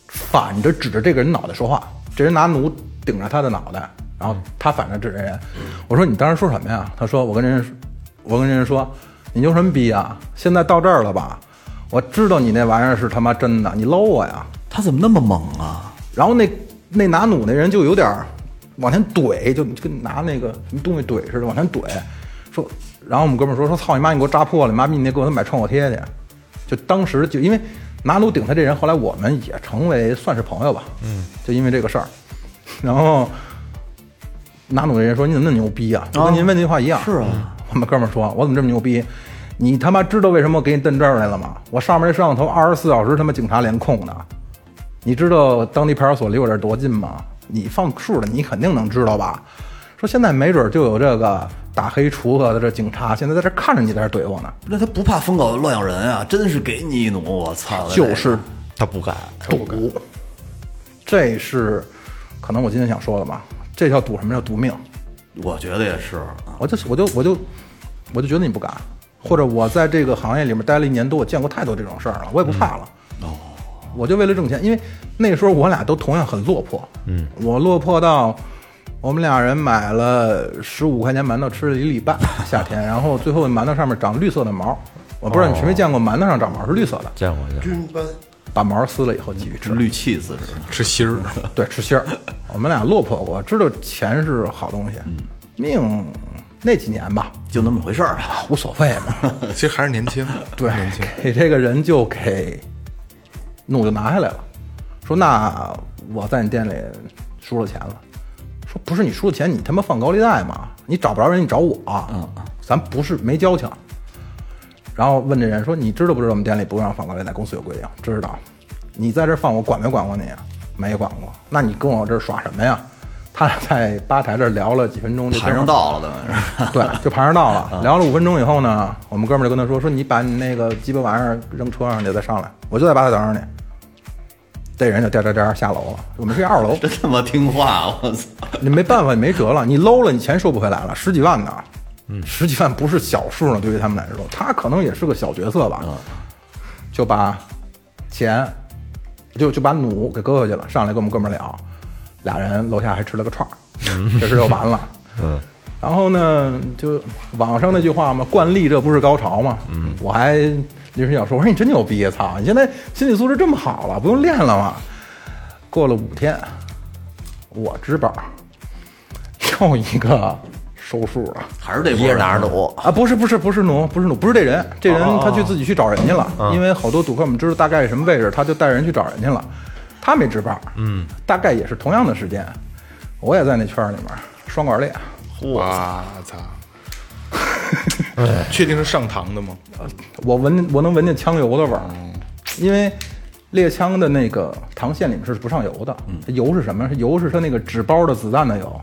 反着指着这个人脑袋说话，这人拿弩顶着他的脑袋，然后他反着指着人。我说你当时说什么呀？他说我跟人我跟人说你牛什么逼啊？现在到这儿了吧？我知道你那玩意儿是他妈真的，你搂我呀！他怎么那么猛啊？然后那那拿弩那人就有点往前怼，就就跟拿那个什么东西怼似的往前怼，说，然后我们哥们说说操你妈，你给我扎破了，你妈逼你得给我买创可贴去。就当时就因为拿弩顶他这人，后来我们也成为算是朋友吧，嗯，就因为这个事儿，然后拿弩的人说你怎么那么牛逼啊？就跟您问那句话一样。是啊，我们哥们儿说，我怎么这么牛逼？你他妈知道为什么我给你蹬这儿来了吗？我上面这摄像头二十四小时他妈警察联控呢。你知道当地派出所离我这儿多近吗？你放数的，你肯定能知道吧？说现在没准儿就有这个打黑除恶的这警察，现在在这看着你在这怼我呢，那他不怕疯狗乱咬人啊？真是给你一弩，我操！就是他不敢，赌。这是可能我今天想说的吧？这叫赌什么叫赌命？我觉得也是。我就我就我就我就觉得你不敢，或者我在这个行业里面待了一年多，我见过太多这种事儿了，我也不怕了。哦，我就为了挣钱，因为那时候我俩都同样很落魄。嗯，我落魄到我们俩人买了十五块钱馒头吃了一礼拜，夏天，然后最后馒头上面长绿色的毛。我不知道你没见过馒头上长毛是绿色的，见过见过。把毛撕了以后继续吃。绿气子是吧？吃芯儿，对，吃芯儿。我们俩落魄过，知道钱是好东西，命那几年吧，就那么回事儿啊。无所谓嘛。其实还是年轻，对年轻。，给这个人就给弩就拿下来了，说那我在你店里输了钱了，说不是你输的钱，你他妈放高利贷嘛，你找不着人，你找我，嗯，咱不是没交情。然后问这人说：“你知道不知道我们店里不让放高利贷？公司有规定。”知道。你在这儿放我管没管过你啊？没管过。那你跟我这儿耍什么呀？他俩在吧台这儿聊了几分钟，就盘上道了。对，就盘上道了。聊了五分钟以后呢，我们哥们儿就跟他说：“说你把你那个鸡巴玩意儿扔车上去，再上来，我就在吧台等着你。”这人就颠颠颠下楼了。我们是二楼，真他妈听话，我操！你没办法，你没辙了，你搂了，你钱收不回来了，十几万呢，嗯，十几万不是小数呢，对于他们来说，他可能也是个小角色吧，嗯。就把钱就就把弩给搁回去了，上来跟我们哥们儿聊，俩人楼下还吃了个串儿，这事就完了，嗯，然后呢，就网上那句话嘛，惯例这不是高潮嘛，嗯，我还临时想说，我说你真牛逼，啊操，你现在心理素质这么好了，不用练了吗？过了五天，我值班儿，又一个收数了。还是这波拿着赌，啊，不是不是不是弩，不是弩，不是这人，这人他去自己去找人去了，因为好多赌客我们知道大概什么位置，他就带人去找人去了，他没值班，嗯，大概也是同样的时间，我也在那圈儿里面双管猎，我操！确定是上膛的吗？我闻我能闻见枪油的味儿，因为猎枪的那个膛线里面是不上油的，它油是什么？是油是它那个纸包的子弹的油，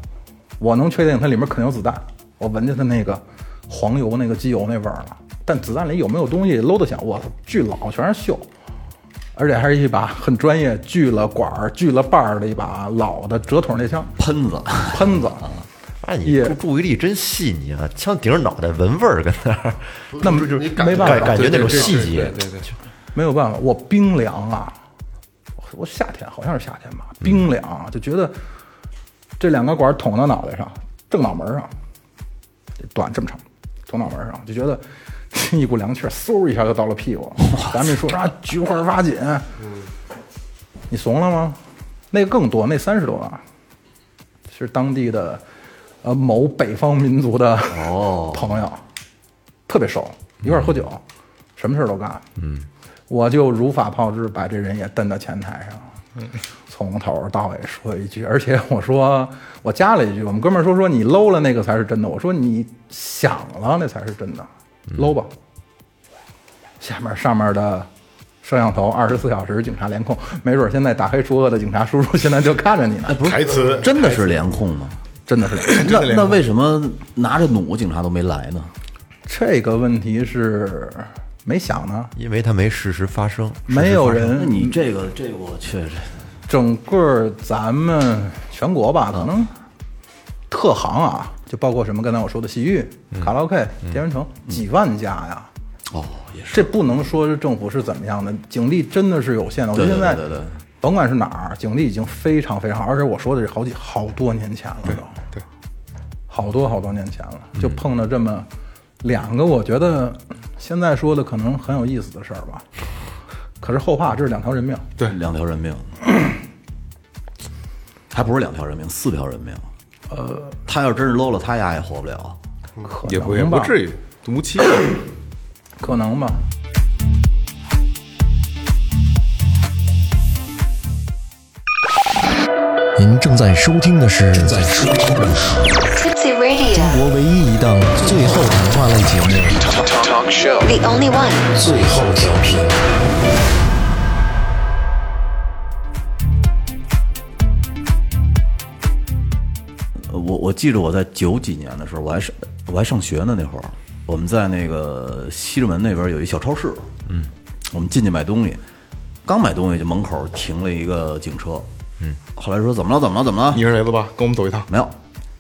我能确定它里面肯定有子弹，我闻见它那个黄油那个机油那味儿了。但子弹里有没有东西搂得响？我操，巨老，全是锈，而且还是一把很专业、锯了管儿、锯了把儿的一把老的折筒猎枪，喷子，喷子。哎，你也注注意力真细腻啊！枪顶着脑袋闻味儿，跟那儿那么就是没办法，感感觉那种细节对对对，没有办法，我冰凉啊！我夏天好像是夏天吧，冰凉啊，就觉得这两个管捅到脑袋上，正脑门上，短这么长，捅脑门上，就觉得一股凉气儿，嗖一下就到了屁股。咱们说啥菊花发紧，你怂了吗？那个更多，那三十多万，是当地的呃某北方民族的哦朋友，特别熟，一块儿喝酒，什么事儿都干。嗯，我就如法炮制，把这人也蹬到前台上，从头到尾说一句，而且我说我加了一句，我们哥们儿说说你搂了那个才是真的，我说你想了那才是真的，搂吧。下面上面的摄像头二十四小时警察联控，没准儿现在打黑除恶的警察叔叔现在就看着你呢，台词真的是联控吗？真的是。那那为什么拿着弩警察都没来呢？这个问题是没想呢，因为他没事实发生，没有人你这个这个我确实整个咱们全国吧，可能特行啊，就包括什么刚才我说的洗浴、卡拉 OK、电玩城，几万家呀。哦也是，这不能说是政府是怎么样的，警力真的是有限的。我觉得现在对对对对甭管是哪儿，警力已经非常非常好，而且我说的是好几好多年前了都，对，好多好多年前了，就碰到这么两个，我觉得现在说的可能很有意思的事儿吧。可是后怕，这是两条人命。对两条人命，还不是两条人命，四条人命。呃，他要真是搂了，他丫也活不了。可也不也能吧，不至于无期。可能吧。您正在收听的是正在收听的是 Tipsy Radio, 中国唯一一档最后谈话类节目。The only one.《最后调频》。呃我我记得我在九几年的时候，我还上我还上学呢，那会儿我们在那个西直门那边有一小超市，嗯，我们进去买东西，刚买东西就门口停了一个警车，嗯，后来说怎么了怎么了怎么了？你是雷子吧？跟我们走一趟。没有，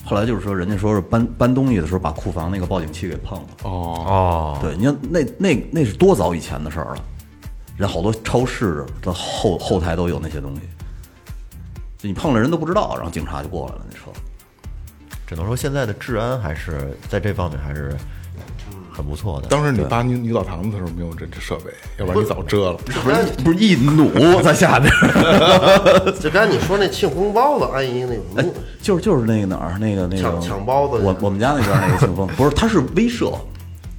后来就是说人家说是搬搬东西的时候把库房那个报警器给碰了。哦，哦，对，你看那那那是多早以前的事儿了，人好多超市的后后台都有那些东西，就你碰了人都不知道，然后警察就过来了，那车。只能说现在的治安还是在这方面还是很不错的。当时你扒女女澡堂子的时候没有这这设备，要不然你早遮了。不是不是一弩在下边，就刚才你说那庆丰包子，安姨那哎种，就是就是那个哪儿那个那个抢抢包子我我们家那边那个庆丰 不是，它是威慑，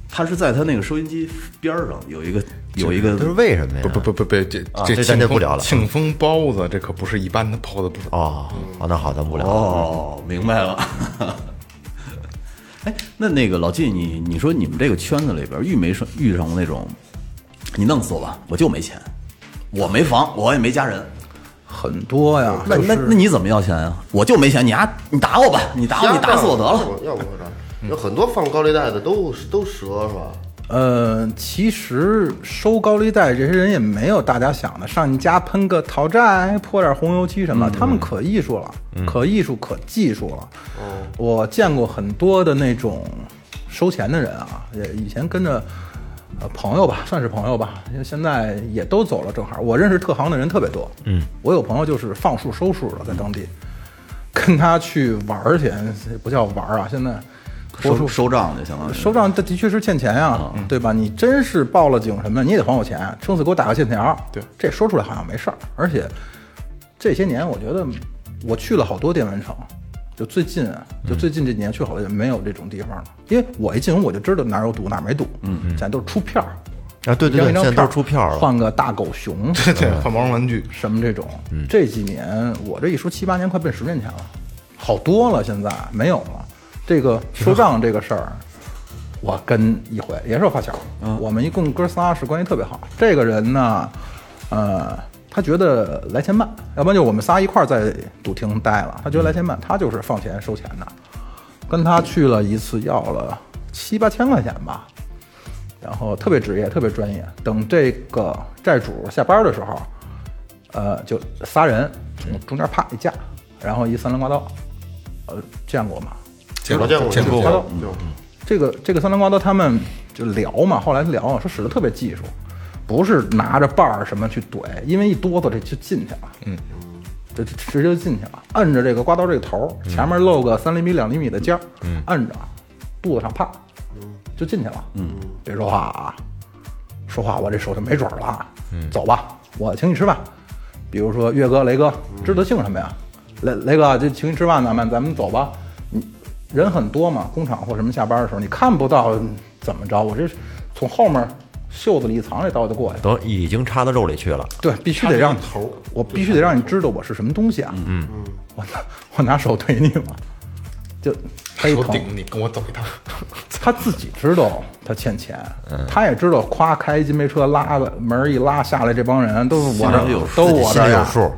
它是在它那个收音机边上有一个有一个这是为什么呀？不不不不不，这啊这咱就不聊了庆丰包子这可不是一般的包子，不是。哦，哦，那好，咱不聊了。哦，明白了。哎，那那个老季，你你说你们这个圈子里边遇没上遇上过那种，你弄死我吧，我就没钱，我没房，我也没家人，很多呀，那就是那那你怎么要钱啊？我就没钱，你啊，你打我吧，你打我，你打死我得了。要不然有很多放高利贷的都都折是吧？呃，其实收高利贷这些人也没有大家想的上你家喷个讨债，泼点红油漆什么，他们可艺术了，可艺术可技术了。我见过很多的那种收钱的人啊，也以前跟着呃朋友吧，算是朋友吧，因为现在也都走了正好。我认识特行的人特别多，嗯，我有朋友就是放数收数的，在当地跟他去玩儿去，不叫玩儿啊，现在收收账就行了收账，这的确是欠钱呀，对吧？你真是报了警什么，你也得还我钱，撑死给我打个欠条。对，这说出来好像没事儿，而且这些年我觉得我去了好多电玩城，就最近啊，就最近这几年去好多也没有这种地方了，因为我一进屋我就知道哪儿有赌哪儿没赌，嗯嗯，现在都是出票儿，啊，对对对，现在都是出票了。换个大狗熊，对对，换毛绒玩具。什么这种，这几年我这一说七八年，快奔十年前了，好多了，现在没有了。这个 收账这个事儿，我跟一回也是我发小，我们一共哥仨是关系特别好。这个人呢，呃，他觉得来钱慢，要不然就我们仨一块儿在赌厅待了，他觉得来钱慢，他就是放钱收钱的。跟他去了一次，要了七八千块钱吧，然后特别职业，特别专业。等这个债主下班的时候，呃，就仨人从中间啪一架，然后一三棱刮刀，呃，见过吗？见过我见过见过这个这个三棱刮刀他们就聊嘛，后来聊啊，说使的特别技术，不是拿着把儿什么去怼，因为一哆嗦这就进去了，嗯，这这直接就进去了，摁着这个刮刀这个头，前面露个三厘米两厘米的尖儿，嗯，摁着肚子上啪，就进去了，嗯，别说话啊，说话我这手就没准儿了，嗯，走吧，我请你吃饭，比如说岳哥、雷哥，知道姓什么呀？雷雷哥，就请你吃饭咱们咱们走吧。你人很多嘛，工厂或什么下班的时候，你看不到怎么着，我这从后面袖子里一藏这刀就过去了。都已经插到肉里去了。对，必须得让头，我必须得让你知道我是什么东西啊！嗯嗯，我拿我拿手怼你嘛，就他一疼，手顶你，跟我走一趟。他自己知道他欠钱，他也知道，夸开金杯车拉个门一拉下来，这帮人都是我这都我这有数，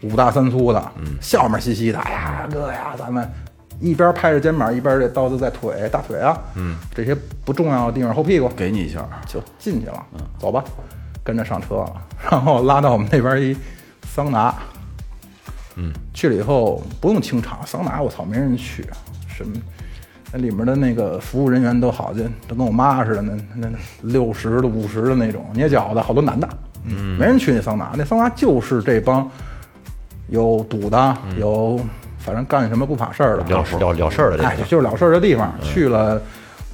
五大三粗的，笑面嘻嘻的，哎呀哥呀，咱们一边拍着肩膀，一边这刀子在腿、大腿啊，嗯，这些不重要的地方后屁股给你一下，就进去了。嗯走吧，跟着上车了，然后拉到我们那边一桑拿。嗯，去了以后不用清场，桑拿我操没人去，什么那里面的那个服务人员都好，就都跟我妈似的，那那那六十的、五十的那种捏脚的，好多男的，嗯，没人去那桑拿，那桑拿就是这帮有赌的，有反正干什么不怕事儿的，了了了事儿的这哎，就是了事儿的地方。去了，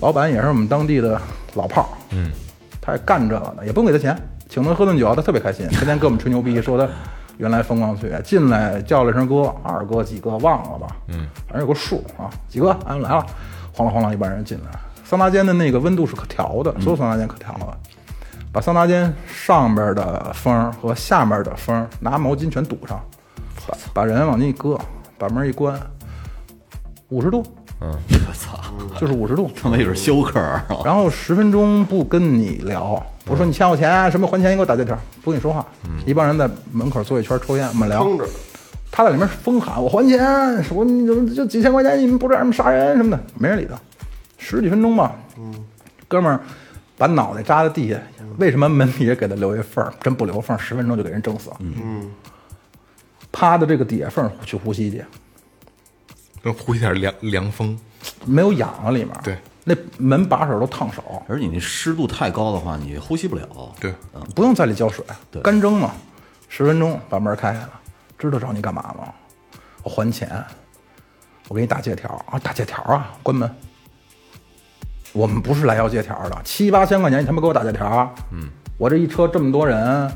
老板也是我们当地的老炮儿，嗯，他也干这个的，也不用给他钱，请他喝顿酒，他特别开心，天天跟我们吹牛逼，说他原来风光岁月，进来叫了声哥，二哥几个忘了吧，嗯，反正有个数啊，几个，俺们来了，晃啷晃啷一帮人进来，桑拿间的那个温度是可调的，所有桑拿间可调的。把桑拿间上边的风和下面的风拿毛巾全堵上，把把人往进一搁，把门一关，五十度，嗯 我操，就是五十度。他妈有点休克啊！然后十分钟不跟你聊，我说你欠我钱啊，什么还钱，你给我打借条，不跟你说话。一帮人在门口坐一圈抽烟，我们聊。他在里面疯喊我还钱，说你怎么就几千块钱，你们不让人杀人什么的，没人理他。十几分钟吧，哥们儿把脑袋扎在地下，为什么门底下给他留一缝儿？真不留缝儿，十分钟就给人整死了。嗯，趴的这个底下缝去呼吸去，能呼吸点凉凉风。没有氧啊里面。对，那门把手都烫手，而且你那湿度太高的话，你呼吸不了。对，不用在里浇水，对。干蒸嘛，十分钟把门开开了，知道找你干嘛吗？我还钱，我给你打借条啊，打借条啊，关门。我们不是来要借条的，七八千块钱你他妈给我打借条，嗯，我这一车这么多人，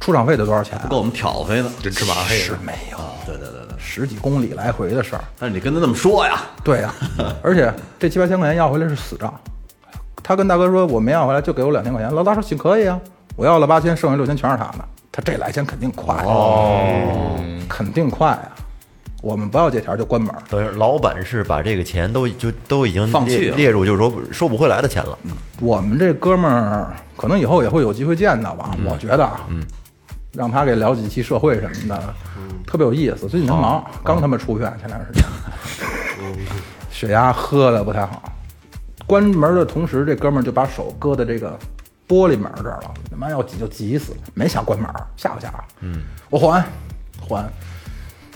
出场费得多少钱啊？够我们挑费的，真吃马费是没有，对对对对，十几公里来回的事儿，但是你跟他这么说呀，对呀、而且这七八千块钱要回来是死账。他跟大哥说我没要回来，就给我两千块钱。老大说行可以啊，我要了八千，剩下六千全是他的。他这来钱肯定快哦，肯定快啊。我们不要借条就关门，等于老板是把这个钱都就都已经放弃了列入就是说收不回来的钱了。我们这哥们儿可能以后也会有机会见到吧。我觉得啊，让他给聊几期社会什么的，特别有意思。最近他忙，刚他妈出院，前段时间，血压喝的不太好。关门的同时，这哥们儿就把手搁在这个玻璃门这儿了，他妈要挤就挤死了，没想关门，吓唬吓唬。嗯，我还还。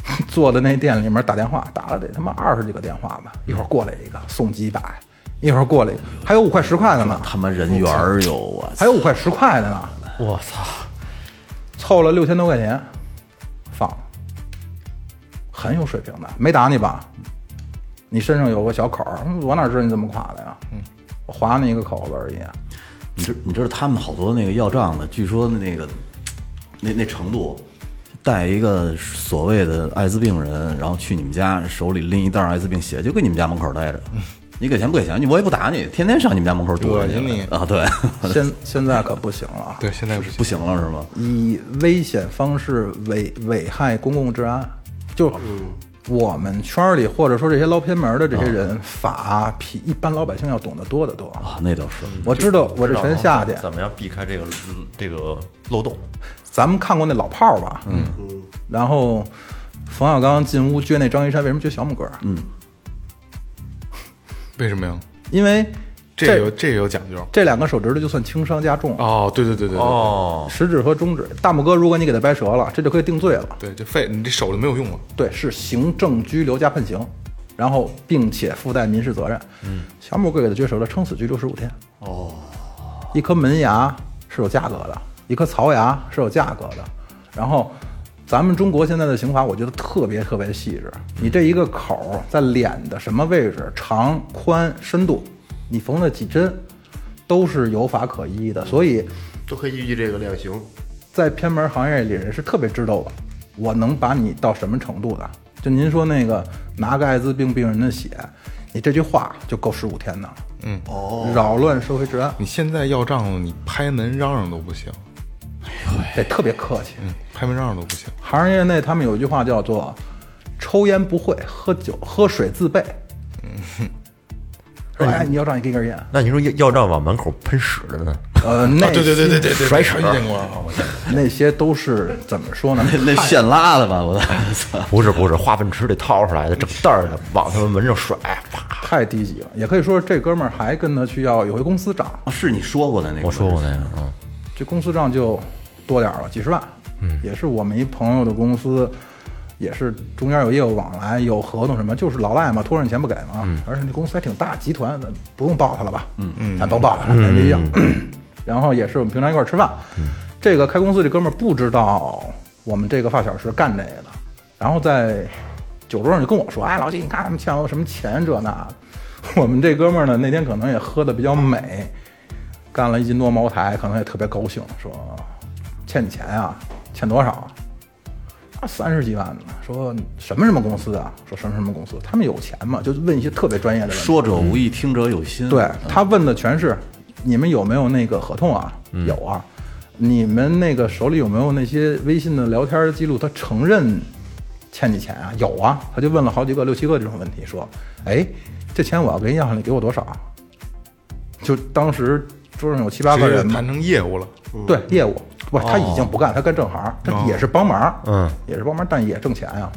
坐在那店里面打电话，打了得他妈二十几个电话吧，一会儿过来一个送几百，一会儿过来一个，还有五块十块的呢，他妈人缘儿有我！还有五块十块的呢，我操！凑了六千多块钱，放了，很有水平的，没打你吧？你身上有个小口我哪知道你怎么垮的呀？嗯，我划你一个口子而已。你知你知道他们好多那个要账的，据说那个那那程度，带一个所谓的艾滋病人，然后去你们家，手里拎一袋艾滋病血，就跟你们家门口待着。你给钱不给钱，你我也不打你，天天上你们家门口堵着恶心你啊！对，现现在可不行了，对，现在不行不行了是吗？以危险方式危危害公共治安，就我们圈儿里或者说这些捞偏门的这些人，法比一般老百姓要懂得多得多。啊，那倒是。我知道我这全下去，怎么样避开这个这个漏洞？咱们看过那老炮儿吧？嗯，然后冯小刚进屋撅那张一山，为什么撅小拇哥？嗯，为什么呀？因为这有这有讲究这两个手指头就算轻伤加重，哦，对对对对对哦，食指和中指，大拇哥如果你给他掰折了，这就可以定罪了。对，这废你这手就没有用了。对，是行政拘留加判刑，然后并且附带民事责任。嗯，小拇哥给他撅折了，撑死拘留十五天。哦，一颗门牙是有价格的，一颗槽牙是有价格的。然后，咱们中国现在的刑法，我觉得特别特别细致。你这一个口儿在脸的什么位置，长、宽、深度，你缝了几针，都是有法可依的。所以，都可以依据这个量刑。在偏门行业里，人是特别知道的，我能把你到什么程度的。就您说那个拿个艾滋病病人的血，你这句话就够十五天的。嗯，哦，扰乱社会治安，你现在要账，你拍门嚷嚷都不行，得特别客气。嗯，拍门嚷嚷都不行。行业内他们有一句话叫做“抽烟不会，喝酒喝水自备”。嗯，说 哎，你要账你给根烟，那你说要要账往门口喷屎的呢？呃，那啊，对对对对对对，甩手遇见过，那些都是怎么说呢？那那现拉的吧，我操！不是不是，化粪池里掏出来的，整袋儿的，往他们门上甩，啪！太低级了，也可以说这哥们儿还跟他去要有回公司账，啊是你说过的那个，我说过那个，嗯，这公司账就多点儿了，几十万，嗯，也是我们一朋友的公司，也是中间有业务往来，有合同什么，就是老赖嘛，拖着你钱不给嘛，而且那公司还挺大，集团咱不用报他了吧，嗯。嗯，咱甭报他了，没必要。然后也是我们平常一块儿吃饭，这个开公司这哥们儿不知道我们这个发小是干这个的，然后在酒桌上就跟我说：“哎，老季，你看他们欠我什么钱这那的。” 我们这哥们儿呢，那天可能也喝的比较美，干了一斤多茅台，可能也特别高兴，说：“欠你钱呀、欠多少啊？”啊，三十几万呢。说什么什么公司啊？说什么什么公司？他们有钱吗？就问一些特别专业的问题。说者无意，听者有心。对他问的全是你们有没有那个合同啊？有啊。你们那个手里有没有那些微信的聊天记录？他承认欠你钱啊？有啊。他就问了好几个、六七个这种问题，说：“哎，这钱我要给你要，你给我多少？”就当时桌上有七八个人谈成业务了，对业务，不，他已经不干，他干正行，他也是帮忙，嗯，也是帮忙，但也挣钱呀。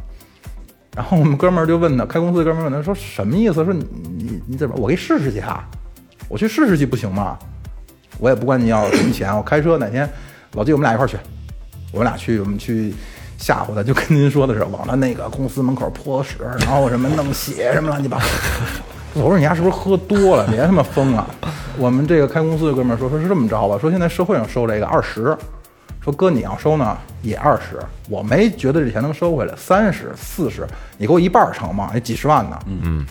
然后我们哥们儿就问他，开公司的哥们儿问他说什么意思？说你你你怎么？我给你试试去啊，我去试试去不行吗？我也不管你要什么钱，我开车哪天老季我们俩一块儿去，我们俩去我们去吓唬他，就跟您说的是往他那个公司门口泼屎，然后什么弄血什么乱七八糟。我说你丫是不是喝多了？别他妈疯了！我们这个开公司的哥们儿说说是这么着吧，说现在社会上收这个二十，说哥你要收呢也二十，我没觉得这钱能收回来，三十四十，你给我一半儿成吗？也几十万呢。嗯嗯。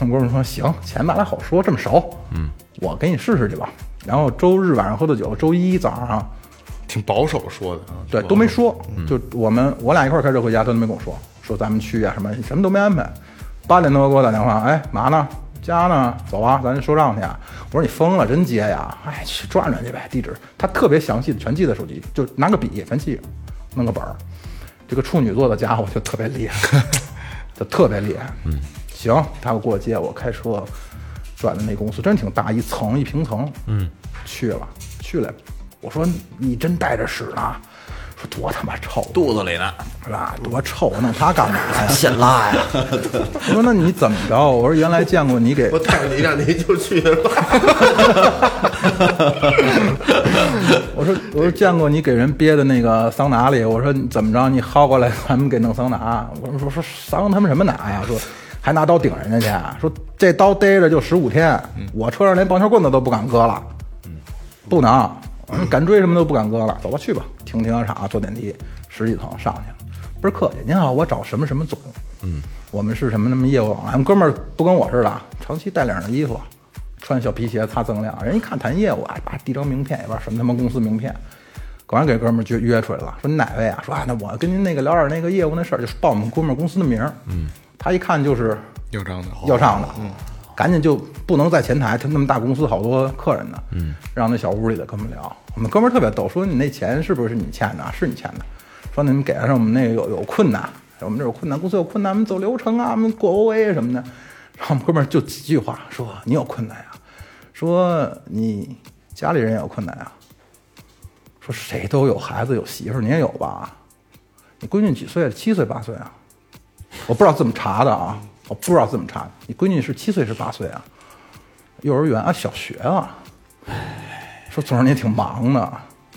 我哥们儿说行，钱咱俩好说，这么熟，嗯，我给你试试去吧。然后周日晚上喝的酒，周一早上挺保守说的啊，对，都没说，就我们我俩一块儿开车回家，他都没跟我说，说咱们去啊什么，什么都没安排。八点多给我打电话，哎，嘛呢？家呢？走啊，咱收账去啊。我说你疯了，真接呀？哎，去转转去呗，地址他特别详细的全记在手机，就拿个笔全记，弄个本儿。这个处女座的家伙就特别厉害，就特别厉害。嗯，行，他给我接我开车转的那公司真挺大，一层一平层。嗯，去了去了，我说你真带着屎呢？说多他妈臭，肚子里呢。是吧？多臭，弄它干嘛呀？现拉呀，我说那你怎么着？我说原来见过你给我带你让你就去了。我说我说见过你给人憋的那个桑拿里，我说你怎么着？你薅过来 咱们给弄桑拿。我说说说桑他们什么拿呀？说还拿刀顶人家去？说这刀逮着就十五天，我车上连棒球棍子都不敢搁了，不能，敢追什么都不敢搁了。走吧，去吧，停停车场，坐电梯十几层上去了。不是客气，您好，我找什么什么总，嗯，我们是什么什么业务往来，哥们儿不跟我似的，长期带领的衣服，穿小皮鞋擦锃亮，人一看谈业务，哎，把递张名片，也不知道什么他妈公司名片，果然给哥们儿约约出来了，说你哪位啊？说啊，那我跟您那个聊点那个业务那事儿，就是报我们哥们儿公司的名儿，嗯，他一看就是要账的，要账的，嗯，赶紧就不能在前台，他那么大公司好多客人呢，嗯，让那小屋里的跟我们聊，我们哥们儿特别逗，说你那钱是不是你欠的？是你欠的，说你们给上我们那个有有困难，我们这有困难，公司有困难，我们走流程啊，我们过 OA 什么的，然后我们哥们儿就几句话，说你有困难呀、说你家里人也有困难啊、说谁都有孩子有媳妇儿，你也有吧？你闺女几岁？七岁八岁啊？我不知道怎么查的啊，我不知道怎么查。你闺女是七岁是八岁啊？幼儿园啊，小学啊？说总是你也挺忙的，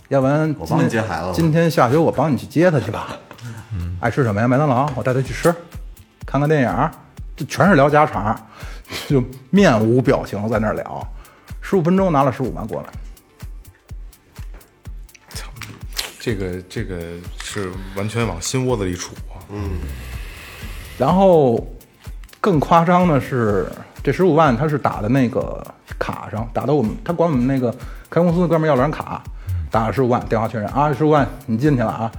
要不然我帮你今天接孩子今天下学我帮你去接他去吧。嗯 爱吃什么呀？麦当劳，我带他去吃，看看电影儿，这全是聊家常，就面无表情在那儿聊。十五分钟拿了十五万过来，这个这个是完全往心窝子里杵啊，嗯然后更夸张的是，这十五万他是打的那个卡上，打到我们他管我们那个开公司的哥们儿要了张卡，打了十五万，电话确认啊，十五万你进去了啊。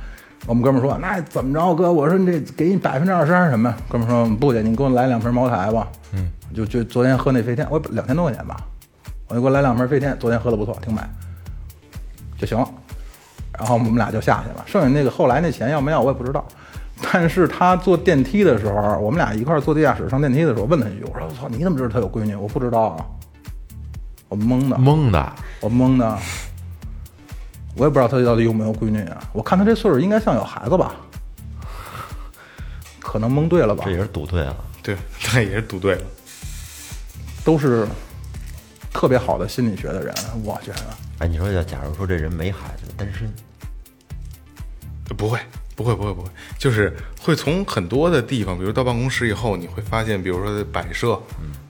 我们哥们儿说那怎么着哥？我说你这给你百分之二十还是什么？哥们儿说不去，你给我来两瓶茅台吧。嗯，就就昨天喝那飞天，我两千多块钱吧，我就给我来两瓶飞天，昨天喝的不错，挺美，就行了。然后我们俩就下去了，剩下那个后来那钱要没要我也不知道。但是他坐电梯的时候，我们俩一块儿坐地下室上电梯的时候，问他一句，我说我操，你怎么知道他有闺女？我不知道啊。我懵的，懵的，我懵的，我也不知道他到底有没有闺女啊。我看他这岁数应该像有孩子吧，可能蒙对了吧这，也是赌对了。对，那也是赌对了。都是特别好的心理学的人，我觉得。哎，你说要假如说这人没孩子，单身，不会，不会，不会，不会，就是会从很多的地方，比如到办公室以后，你会发现，比如说摆设，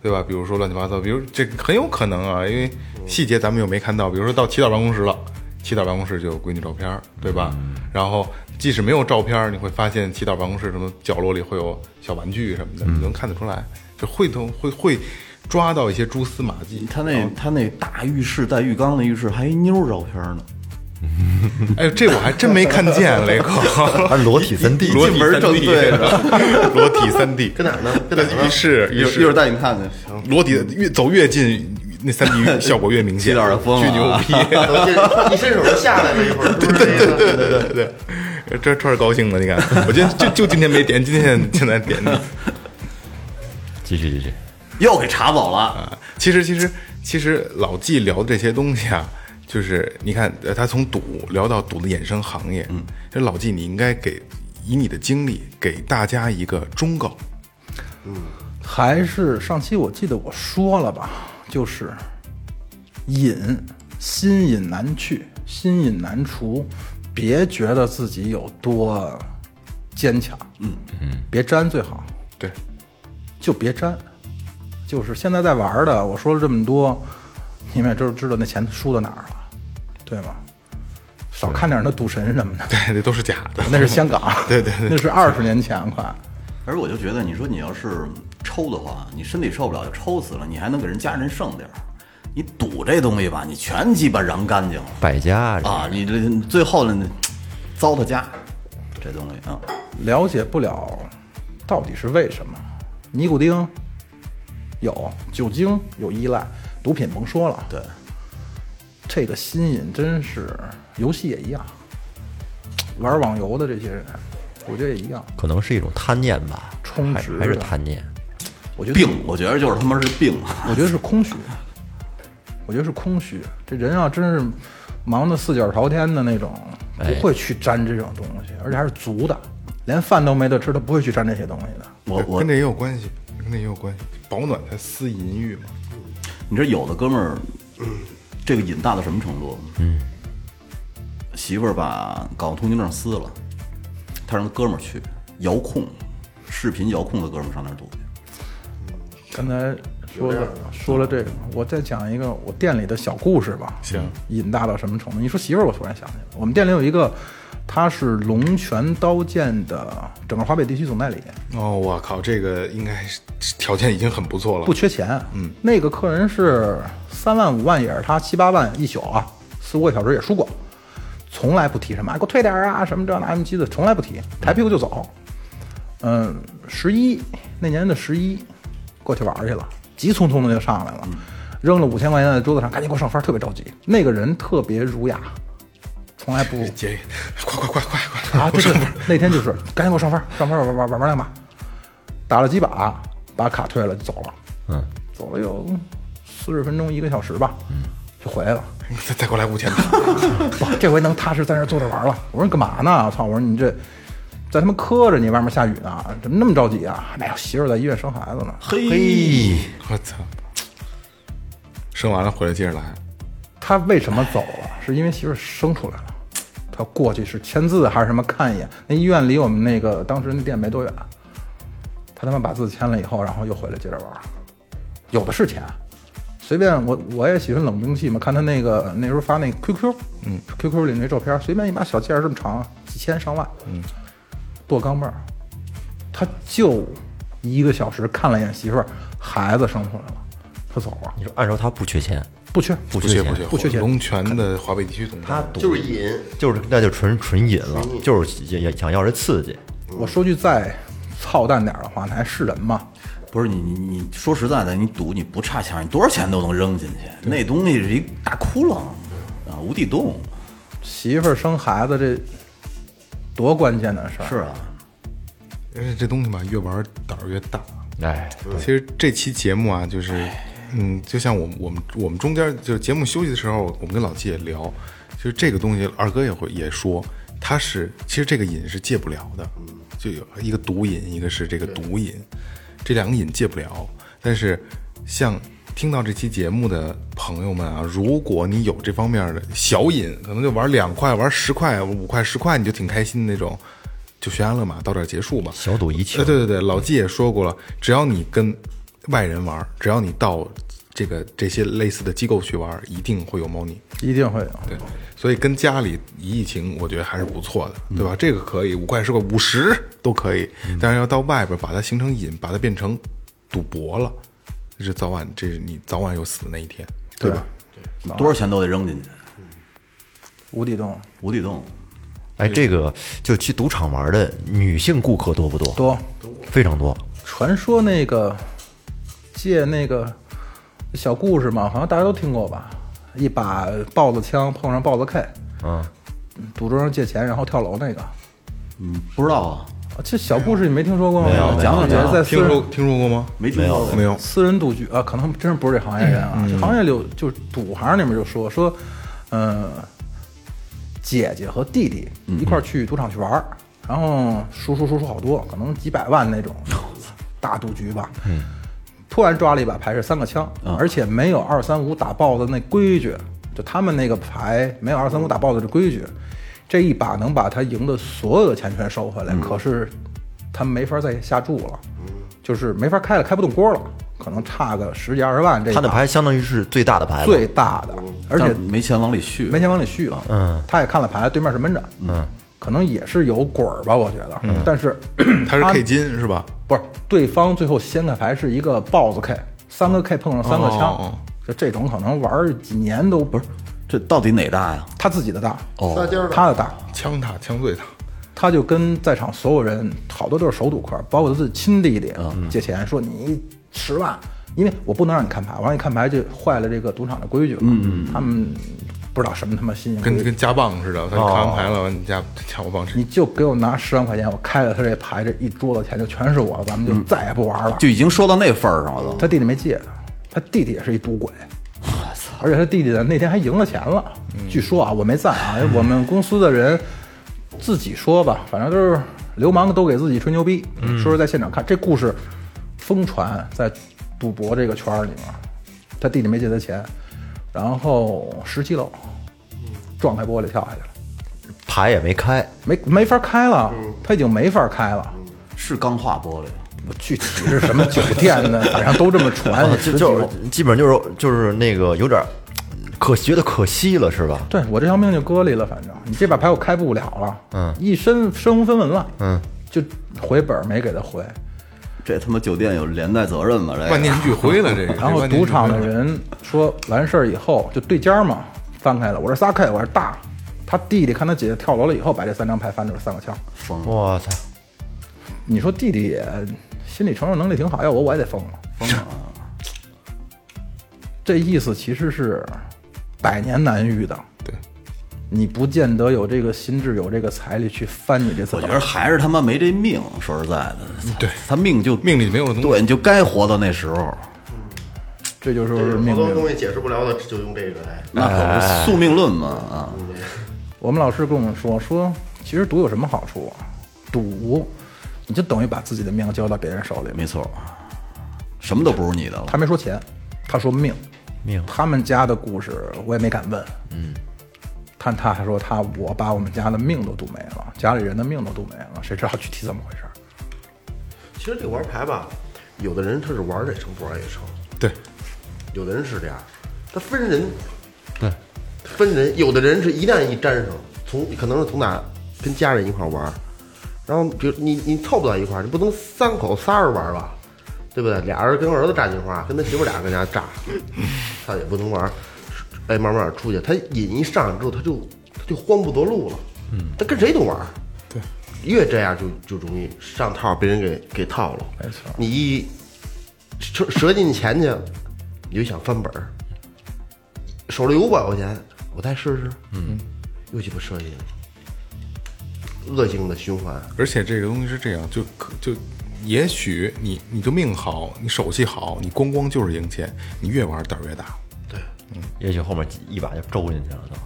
对吧？比如说乱七八糟，比如这很有可能啊，因为细节咱们又没看到。比如说到祈祷办公室了，祈祷办公室就有闺女照片，对吧？然后即使没有照片，你会发现祈祷办公室什么角落里会有小玩具什么的，你能看得出来，就会都会会抓到一些蛛丝马迹。他那他那大浴室带浴缸的浴室还一妞儿照片呢，哎呦，这我还真没看见，雷哥，他裸体三 D，裸体三 D，对着裸体三 D，跟哪儿呢？跟哪呢浴？室，浴室一会儿带你看去。裸体越走越近，那三 D 效果越明显，有点疯巨牛逼。一伸手就下来了一会儿，对对对对对对。对对，这这是高兴的，你看，我今天就就今天没点，今天现在点的继续继续，又给查走了。啊。其实其实其实老纪聊的这些东西啊，就是你看，呃他从赌聊到赌的衍生行业，嗯，这老纪你应该给以你的经历给大家一个忠告。嗯还是上期我记得我说了吧，就是瘾，心瘾难去，心瘾难除，别觉得自己有多坚强，嗯。嗯，别沾最好，对，就别沾。就是现在在玩的，我说了这么多，你们也知知道那钱输到哪儿了，对吗？少看点那赌神什么的，对，那都是假的。那是香港，对对对那是二十年前快。而我就觉得，你说你要是抽的话，你身体受不了就抽死了，你还能给人家人剩点儿。你赌这东西吧，你全鸡巴瓤干净了败家啊！你这最后呢，糟蹋家这东西啊，了解不了到底是为什么。尼古丁有，酒精有依赖，毒品甭说了。对，这个新颖真是，游戏也一样。玩网游的这些人，我觉得也一样。可能是一种贪念吧，还充值还是贪念。我觉得病，我觉得就是他妈是病。我觉得是空虚，我觉得是空虚。这人要真是忙得四脚朝天的那种，哎不会去沾这种东西，而且还是足的，连饭都没得吃，他不会去沾这些东西的。我我跟这也有关系，跟这也有关系，保暖才思淫欲嘛。你知道有的哥们儿，这个瘾大到什么程度？嗯，媳妇儿把港澳通行证撕了，他让他哥们儿去遥控，视频遥控的哥们儿上那儿赌去。刚才说了说了这个，我再讲一个我店里的小故事吧。行，瘾大到什么程度？你说媳妇儿，我突然想起来，我们店里有一个，他是龙泉刀剑的整个华北地区总代理，哦，我靠，这个应该是条件已经很不错了。不缺钱。嗯，那个客人是三万五万也是他，七八万一宿啊，四五个小时也输过，从来不提什么，哎，给我退点儿啊，什么这那什么鸡的，从来不提，抬屁股就走。嗯，十一那年的十一过去玩去了，急匆匆的就上来了，扔了五千块钱在桌子上，赶紧给我上分，特别着急。那个人特别儒雅，从来不 姐，快快快快快啊，对对，那天就是赶紧给我上分，上分玩玩玩玩两把，打了几把，把卡退了就走了。嗯，走了有四十分钟一个小时吧，就回来了。再再给我来五千这回能踏实在那坐着玩了。我说你干嘛呢？我操！我说你这在他妈磕着你，外面下雨呢，怎么那么着急啊？哎呀，媳妇在医院生孩子呢。嘿，我操！生完了回来接着来。他为什么走了？是因为媳妇生出来了。他过去是签字还是什么？看一眼，那医院离我们那个当时那店没多远。他他妈把字签了以后，然后又回来接着玩，有的是钱，随便我我也喜欢冷兵器嘛，看他那个那时候发那 QQ，嗯，QQ 里那照片，随便一把小件儿这么长，几千上万，嗯，剁钢镚儿，他就一个小时看了一眼媳妇儿，孩子生出来了，他走了，你说按照他不缺钱，不缺不缺钱不缺不缺钱龙泉的华北地区总他赌。就是瘾，就是那就纯纯瘾了，就是也想要这刺激。我说句再操蛋点儿的话，那还是人吗？不是你你你说实在的，你赌你不差钱，你多少钱都能扔进去，那东西是一大窟窿啊，无底洞。媳妇儿生孩子这多关键的事儿，是啊，而且这东西吧，越玩胆儿越大。哎，其实这期节目啊，就是嗯，就像我们我们我们中间就是节目休息的时候，我们跟老季也聊，就是这个东西，二哥也会也说，他是其实这个瘾是戒不了的，就有一个毒瘾，一个是这个毒瘾，这两个瘾戒不了。但是像听到这期节目的朋友们啊，如果你有这方面的小瘾，可能就玩两块、玩十块、五块、十块，你就挺开心的那种，就悬崖勒马，到这儿结束吧。小赌怡情呃，对对对，老季也说过了，只要你跟外人玩，只要你到这个这些类似的机构去玩，一定会有猫腻。一定会有。对，所以跟家里疫情，我觉得还是不错的，对吧？这个可以，五块十块、五十都可以，但是要到外边把它形成瘾，把它变成赌博了，这早晚这是你早晚有死的那一天，对吧？对多少钱都得扔进去，无底洞无底洞。哎，这个就去赌场玩的女性顾客多不多？多，非常多。传说那个借那个小故事嘛，好像大家都听过吧？一把豹子枪碰上豹子 K，嗯，赌桌上借钱然后跳楼那个，嗯，不知道啊，啊这小故事你没听说过吗？没有讲讲在私人听说听说过吗？没听说过。没有。私人赌局啊，可能真是不是这行业人啊。这行业里就是赌行里面就说说，嗯、姐姐和弟弟一块去赌场去玩儿，然后输输输输好多，可能几百万那种 大赌局吧。嗯，突然抓了一把牌是三个枪，而且没有二三五打豹子那规矩，就他们那个牌没有二三五打豹子的规矩。这一把能把他赢的所有的钱全收回来，可是他没法再下注了，就是没法开了，开不动锅了，可能差个十几二十万。这他的牌相当于是最大的牌，最大的，而且没钱往里续，没钱往里续了。嗯，他也看了牌，对面是闷着，嗯，可能也是有滚儿吧，我觉得。但是他是 K 金是吧？不是对方最后掀开牌是一个豹子 K，三个 K 碰上三个哦哦枪哦，就这种可能玩儿几年都不是这到底哪大呀？他自己的大，仨尖儿的他的大。枪大枪最大，他就跟在场所有人，好多都是手赌客，包括他自己亲弟弟嗯借钱，说你十万，因为我不能让你看牌，我让你看牌就坏了这个赌场的规矩了。嗯他们不知道什么他妈新鲜规矩，跟跟加棒似的。他看完牌了，完你加加我棒你就给我拿十万块钱，我开了他这牌，这一桌子钱就全是我了，咱们就再也不玩了。就已经说到那份儿上了都。他弟弟没借他，他弟弟也是一赌鬼，而且他弟弟呢那天还赢了钱了。据说啊，我没在啊，我们公司的人自己说吧，反正都是流氓都给自己吹牛逼，说是在现场看这故事疯传在赌博这个圈儿里面，他弟弟没借他钱，然后十七楼撞开玻璃跳下去了。牌也没开，没没法开了，他已经没法开了。是钢化玻璃，具体是什么酒店呢，反正都这么传。就是基本就是就是那个有点儿可觉得可惜了，是吧？对我这条命就搁里了，反正你这把牌我开不了了，嗯一身身无分文了，嗯，就回本没给他回。这他妈酒店有连带责任吗？这个万念俱灰了。这个，然后赌场的人说完事儿以后就对尖嘛，翻开了，我这仨 K，我是大。他弟弟看他姐姐跳楼了以后，把这三张牌翻出来三个枪。疯了。我操！你说弟弟也心理承受能力挺好，要我我也得疯了。疯了，这意思其实是百年难遇的。对，你不见得有这个心智，有这个财力去翻你这次。我觉得还是他妈没这命。说实在的，对他命就命里没有东西对，你就该活到那时候。这就是。好多东西解释不了的，就用这个来。那可不是宿命论嘛啊！我们老师跟我们说说，其实赌有什么好处啊？赌，你就等于把自己的命交到别人手里。没错，什么都不是你的了。他没说钱，他说命。命他们家的故事我也没敢问。嗯，但他还说他我把我们家的命都赌没了，家里人的命都赌没了，谁知道具体怎么回事儿？其实这个玩牌吧，有的人他是玩儿也成，不玩儿也成。对，有的人是这样，他分人，对，分人。有的人是一旦一沾上，从可能是从哪跟家人一块玩，然后比如你你凑不到一块，你不能三口仨人玩吧，对不对？俩人跟儿子站一块儿，跟他媳妇俩跟家炸，他也不能玩儿。哎，慢慢出去，他瘾一上来之后，他就他就慌不择路了。嗯，他跟谁都玩儿。对，越这样就就容易上套，被人给给套了。没错你一折折进钱去，你就想翻本儿，手里有五百块钱，我再试试，嗯，又鸡巴折进去了，恶性的循环。而且这个东西是这样，就可就也许你你就命好，你手气好，你咣咣就是赢钱，你越玩胆儿越大。也许后面一把就周进去了都。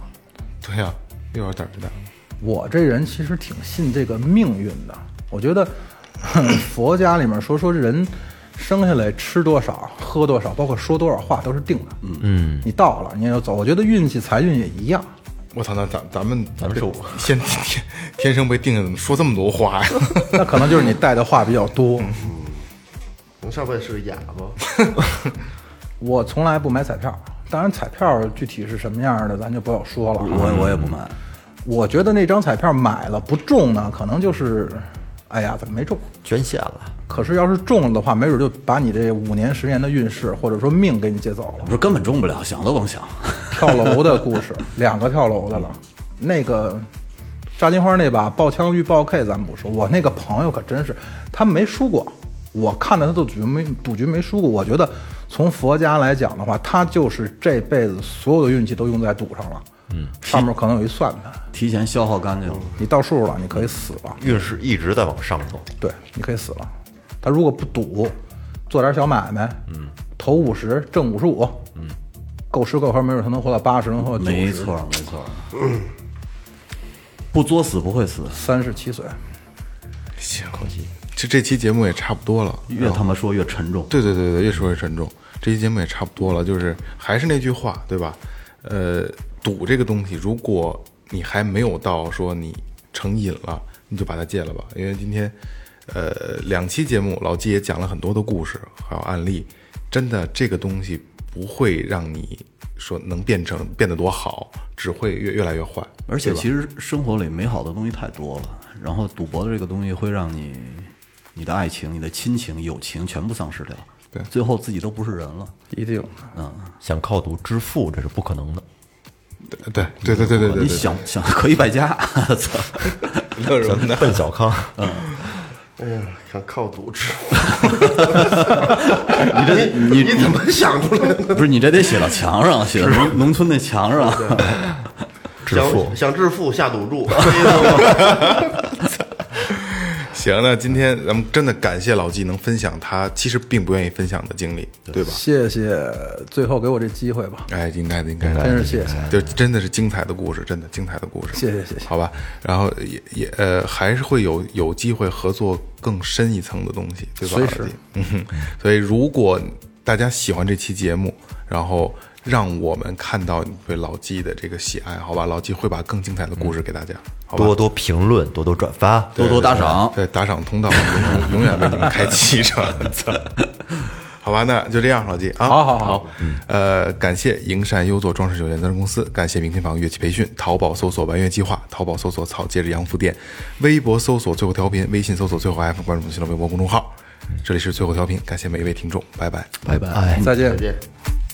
对呀、又有点儿越大。我这人其实挺信这个命运的。我觉得 佛家里面说说人生下来吃多少、喝多少，包括说多少话都是定的。嗯嗯，你到了你也就走。我觉得运气、财运也一样。我操，那咱咱们咱们是先天 天生被定下，怎么说这么多话呀？那可能就是你带的话比较多。我上辈子是个哑巴，我从来不买彩票，当然彩票具体是什么样的，咱就不要说了啊。我我也不买，我觉得那张彩票买了不中呢，可能就是，哎呀，怎么没中？捐献了，可是要是中了的话，没准就把你这五年、十年的运势或者说命给你借走了。不是根本中不了，想都甭想。跳楼的故事，两个跳楼的了。那个炸金花那把爆枪遇爆 K，咱们不说，我那个朋友可真是，他没输过。我看的他赌局没赌局没输过。我觉得从佛家来讲的话，他就是这辈子所有的运气都用在赌上了。嗯，上面可能有一算盘，提前消耗干净了。你到数了，你可以死了。运势一直在往上走。对，你可以死了。他如果不赌，做点小买卖，嗯，投五十挣五十五，嗯，够吃够喝，没准他能活到八十，能活到九十。没错，没错。不作死不会死，三十七岁，行，可惜。这这期节目也差不多了，越他妈说越沉重。对对对对，越说越沉重。这期节目也差不多了，就是还是那句话，对吧？呃，赌这个东西，如果你还没有到说你成瘾了，你就把它戒了吧。因为今天，呃，两期节目老纪也讲了很多的故事还有案例，真的这个东西不会让你说能变成变得多好，只会越越来越坏。而且其实生活里美好的东西太多了，然后赌博的这个东西会让你，你的爱情、你的亲情、友情全部丧失掉。对最后自己都不是人了。一定。嗯想靠赌致富，这是不可能的。对对对对对对对，你想想可以败家，操！乐什么呢？奔小康，哎呀，想靠赌吃，你这你你怎么想出来的？不是你这得写到墙上，写到农农村那墙上。想想致富下赌注，行，那今天咱们真的感谢老纪能分享他其实并不愿意分享的经历，对吧？谢谢，最后给我这机会吧。哎，应该的，应该的，真是谢谢就真的是精彩的故事，真的精彩的故事。谢谢谢谢好吧，然后也也呃，还是会有有机会合作更深一层的东西，对吧？随时老纪嗯哼，所以如果大家喜欢这期节目，然后让我们看到你对老纪的这个喜爱，好吧？老纪会把更精彩的故事给大家，好吧？多多评论，多多转发。多多打赏，对，打赏通道永永远为你们开启着。操好吧，那就这样，老纪啊，好好好好，呃，感谢营山优作装饰酒店责任公司，感谢明天坊乐器培训，淘宝搜索“玩乐计划”，淘宝搜索“草戒指洋服店”，微博搜索“最后调频”，微信搜索“最后 FM”，关注我们新浪微博公众号。这里是最后调频，感谢每一位听众，拜拜。拜拜。再见再。见。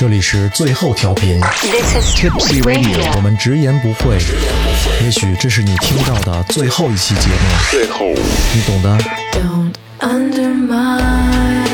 这里是最后调频 This is Tipsy Radio，我们直言不讳。也许这是你听到的最后一期节目，最后，你懂的。Don't undermine